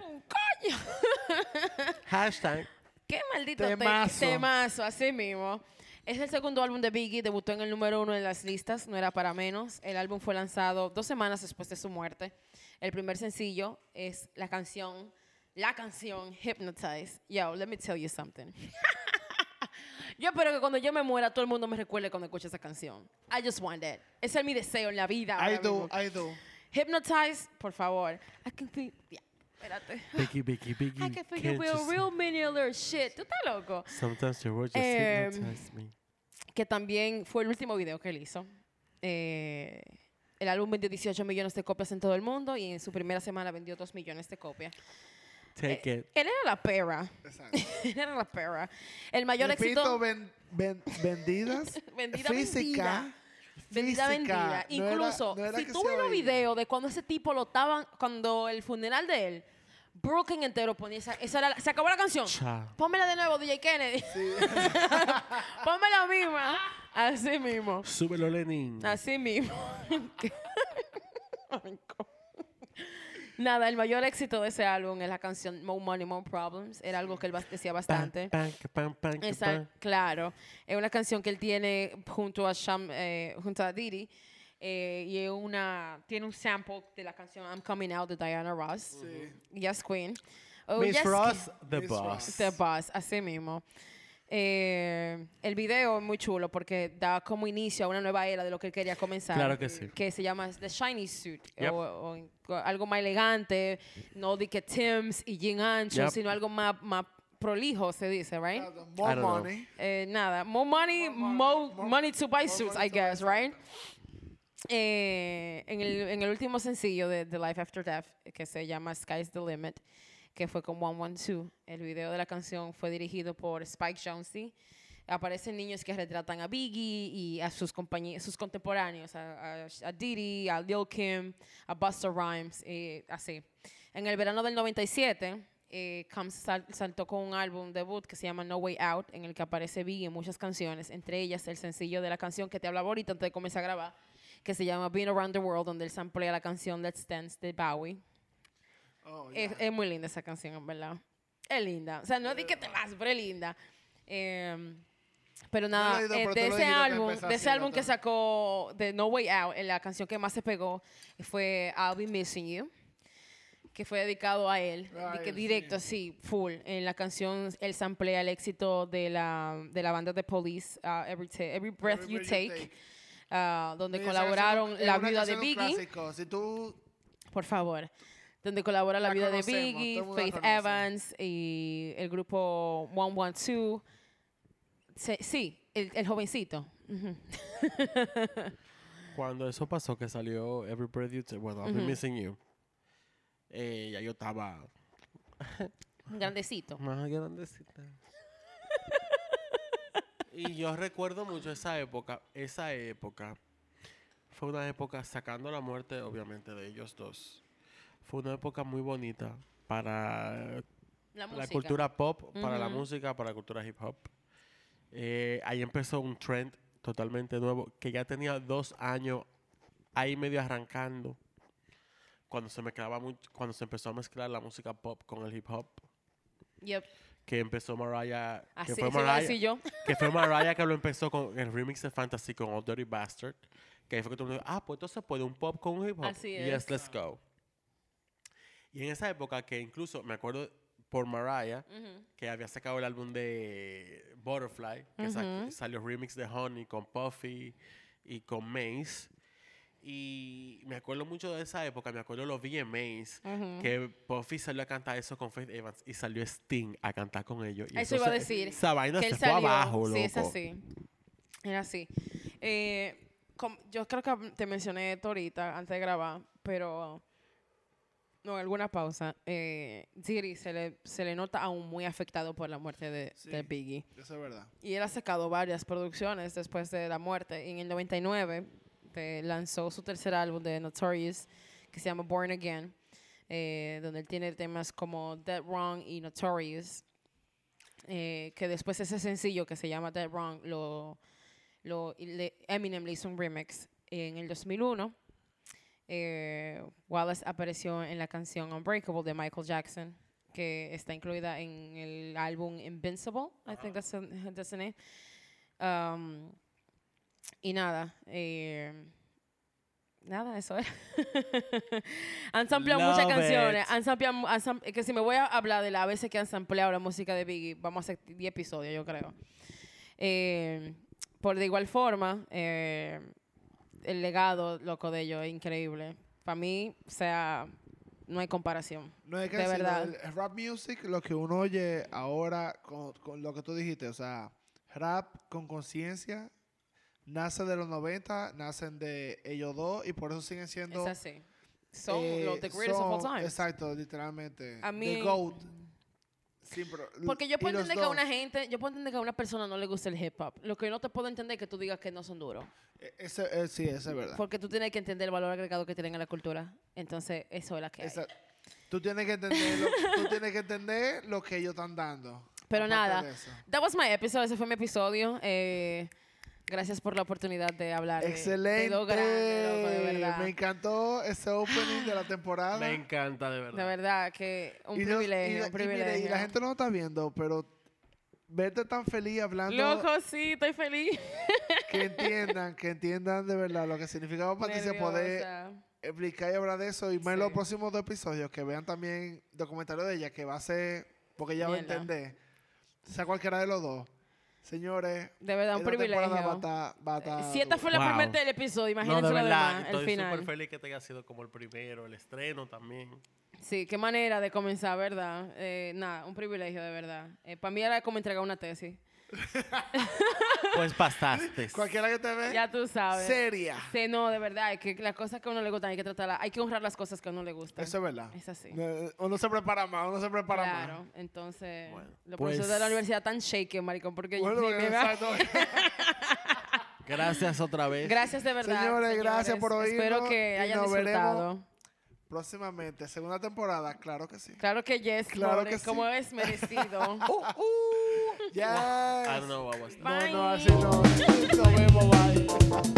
álbum, coño! Hashtag. ¡Qué maldito te- Temazo. temazo! Así mismo. Es el segundo álbum de Biggie, debutó en el número uno en las listas, no era para menos. El álbum fue lanzado dos semanas después de su muerte. El primer sencillo es la canción, la canción Hypnotize. Yo, let me tell you something. yo espero que cuando yo me muera todo el mundo me recuerde cuando escuche esa canción. I just want that. Ese es mi deseo en la vida. I ahora do, mismo. I do. Hypnotize, por favor. I can feel, yeah, espérate. Biggie, Biggie, Biggie. I can real, you see? real other shit. ¿Tú estás loco? Sometimes your words just Em, hypnotize me. que también fue el último video que él hizo. Eh, el álbum vendió 18 millones de copias en todo el mundo y en su primera semana vendió 2 millones de copias. Take it. Él era la perra. Exacto. él era la perra. El mayor Repito, éxito. ven- ven- vendidas. Vendida, física. Vendida, física. vendida. No era- Incluso, no era si tú ves los videos de cuando ese tipo lo estaban, cuando el funeral de él, Brooklyn entero ponía esa, esa era la- se acabó la canción. Pónmela de nuevo, DJ Kennedy. Ponme la misma. Así mismo. Súbelo, Lenin. Así mismo. Nada, el mayor éxito de ese álbum es la canción More Money, More Problems. Era algo que él decía bastante. Pam, pam, pam, pam, Esa- claro. Es una canción que él tiene junto a Sham, eh, junto a Diddy. eh, y es una, tiene un sample de la canción I'm Coming Out de Diana Ross. Yes, Queen. Oh, Miss Yes, Ross, the Miss boss. Ross. The Boss, así mismo. Eh, el video es muy chulo porque da como inicio a una nueva era de lo que él quería comenzar. Claro que sí. Que se llama The Shiny Suit. Yep. O, o- o algo más elegante. No de que Tim's y jean ancho, Yep. sino algo más, más prolijo, se dice, right? More don't know. money. Eh, nada, more money, more, money, more- money to buy more suits, money I guess, right? Eh, en, el, en el último sencillo de The Life After Death, que se llama Sky's the Limit, que fue con 112, el video de la canción fue dirigido por Spike Jonze. Aparecen niños que retratan a Biggie y a sus, sus contemporáneos, a, Diddy, a Lil Kim, a Busta Rhymes, y así. En el verano del 97, eh, Combs sal- saltó con un álbum debut que se llama No Way Out, en el que aparece Biggie en muchas canciones, entre ellas el sencillo de la canción que te hablaba ahorita antes de comenzar a grabar, que se llama Being Around the World, donde él samplea la canción Let's Dance de Bowie. Oh, Es, yeah. es muy linda esa canción, en verdad. Es linda. O sea, no es de que te vas, pero es linda. Eh, pero nada, oído, eh, pero de ese álbum, de ese sí, álbum que sacó de No Way Out, eh, la canción que más se pegó fue I'll Be Missing You, que fue dedicado a él, Ah, que directo, así, full. En la canción él samplea el éxito de la, de la banda de Police, uh, Every, Every Breath Every You Breath Take, uh, donde Sí, colaboraron canción es la viuda de Biggie. clásico. Si tú Por favor. Donde colabora la, La vida de Biggie, Faith. Evans y el grupo 112. Se- sí, el, el jovencito. Cuando eso pasó, que salió Every Breath You Take, bueno, I've been missing you. eh, ya yo estaba Grandecito. más grandecita. y yo recuerdo mucho esa época. Esa época fue una época sacando la muerte, obviamente, de ellos dos. Fue una época muy bonita para La la cultura pop, para la música, para la cultura hip hop. Eh, ahí empezó un trend totalmente nuevo que ya tenía dos años ahí medio arrancando cuando se mezclaba mucho, cuando se empezó a mezclar la música pop con el hip hop Yep. que empezó Mariah que Así, fue iba a Mariah yo. que fue Mariah que lo empezó con el remix de Fantasy con Old Dirty Bastard que ahí fue que todo el mundo dijo, ah pues entonces puede un pop con un hip hop Así yes es. let's go y en esa época que incluso me acuerdo por Mariah que había sacado el álbum de Butterfly, que sa- Ujú. salió remix de Honey con Puffy y con Mace. Y me acuerdo mucho de esa época, me acuerdo los VMAs, Ujú. que Puffy salió a cantar eso con Faith Evans y salió Sting a cantar con ellos. Y Eso iba a decir, Esa vaina que se fue salió. abajo, loco. Sí, es así. Era así. Eh, yo creo que te mencioné esto ahorita, antes de grabar, pero no, alguna pausa. Eh, Diddy se le, se le nota aún muy afectado por la muerte de, Sí. de Biggie. Eso es verdad. Y él ha sacado varias producciones después de la muerte. Y en el 99 te lanzó su tercer álbum de Notorious, que se llama Born Again, eh, donde él tiene temas como Dead Wrong y Notorious. eh, que después ese sencillo que se llama Dead Wrong, lo, lo, Eminem le hizo un remix en el 2001. Eh, Wallace apareció en la canción Unbreakable de Michael Jackson, que está incluida en el álbum Invincible, I think that's that's the name. Um, y nada, eh, nada, eso es. han sampleado muchas canciones. Han sampleado, han sam- que si me voy a hablar de las veces que han sampleado la música de Biggie, vamos a hacer 10 episodios, yo creo. Eh, por de igual forma, eh, el legado, loco, de ellos es increíble. Para mí, o sea, no hay comparación. No hay que De verdad. el- rap music, lo que uno oye ahora con, con lo que tú dijiste, o sea, rap con conciencia, nace de los 90, nacen de ellos dos y por eso siguen siendo... Es así. Son eh, los the greatest of all time. Exacto, literalmente. A The mí- GOAT. Sí, pero- Porque yo puedo entender que a una gente, yo puedo entender que a una persona no le gusta el hip hop. Lo que no te puedo entender es que tú digas que no son duros. E- Ese, eh, sí, eso es verdad. Porque tú tienes que entender el valor agregado que tienen a la cultura. Entonces, eso es la que hay. Esa- tú, tienes que entender lo, tú tienes que entender lo que ellos están dando. Pero nada. That was my episode. Ese fue mi episodio. Eh, gracias por la oportunidad de hablar. de- De, Excelente. lo grande, loco, de verdad. Me encantó ese opening de la temporada. Me encanta, de verdad. De verdad que un Y los- y privilegio, un y mire, privilegio. Y, la gente no lo está viendo, pero verte tan feliz hablando, Loco, sí, estoy feliz. que entiendan, que entiendan de verdad lo que significaba Patricia poder explicar y hablar de eso. Y más en los próximos dos episodios, que vean también documentarios de ella, que va a ser, porque ella va a entender, sea cualquiera de los dos. Señores, De verdad, un privilegio. va a estar- va a estar Si esta fue la Wow. primera del episodio, No, imagínense de lo verdad, demás, el estoy final. súper feliz que te haya sido como el primero, el estreno también. Sí, qué manera de comenzar, ¿verdad? Eh, nada, un privilegio, de verdad. Para mí era como entregar una tesis. Pues pasaste. cualquiera que te ve, Ya tú sabes. seria. Sí, no, de verdad, es que las cosas que a uno le gustan hay que tratarlas, hay que honrar las cosas que a uno le gustan. Eso es verdad. Es así. Eh, Uno se prepara más, uno se prepara Claro, más. entonces, Bueno, los pues- profesores de la universidad tan shaky, maricón, porque Bueno, exacto. Gracias otra vez. Gracias de verdad. Señores, gracias por oírnos Espero que y hayan disfrutado. Próximamente, segunda temporada, claro que sí. Claro que yes, Claro more, que sí. como es merecido. Uh, uh, yes. I don't know what was that. No, no, Bye. así no. Nos vemos, bye.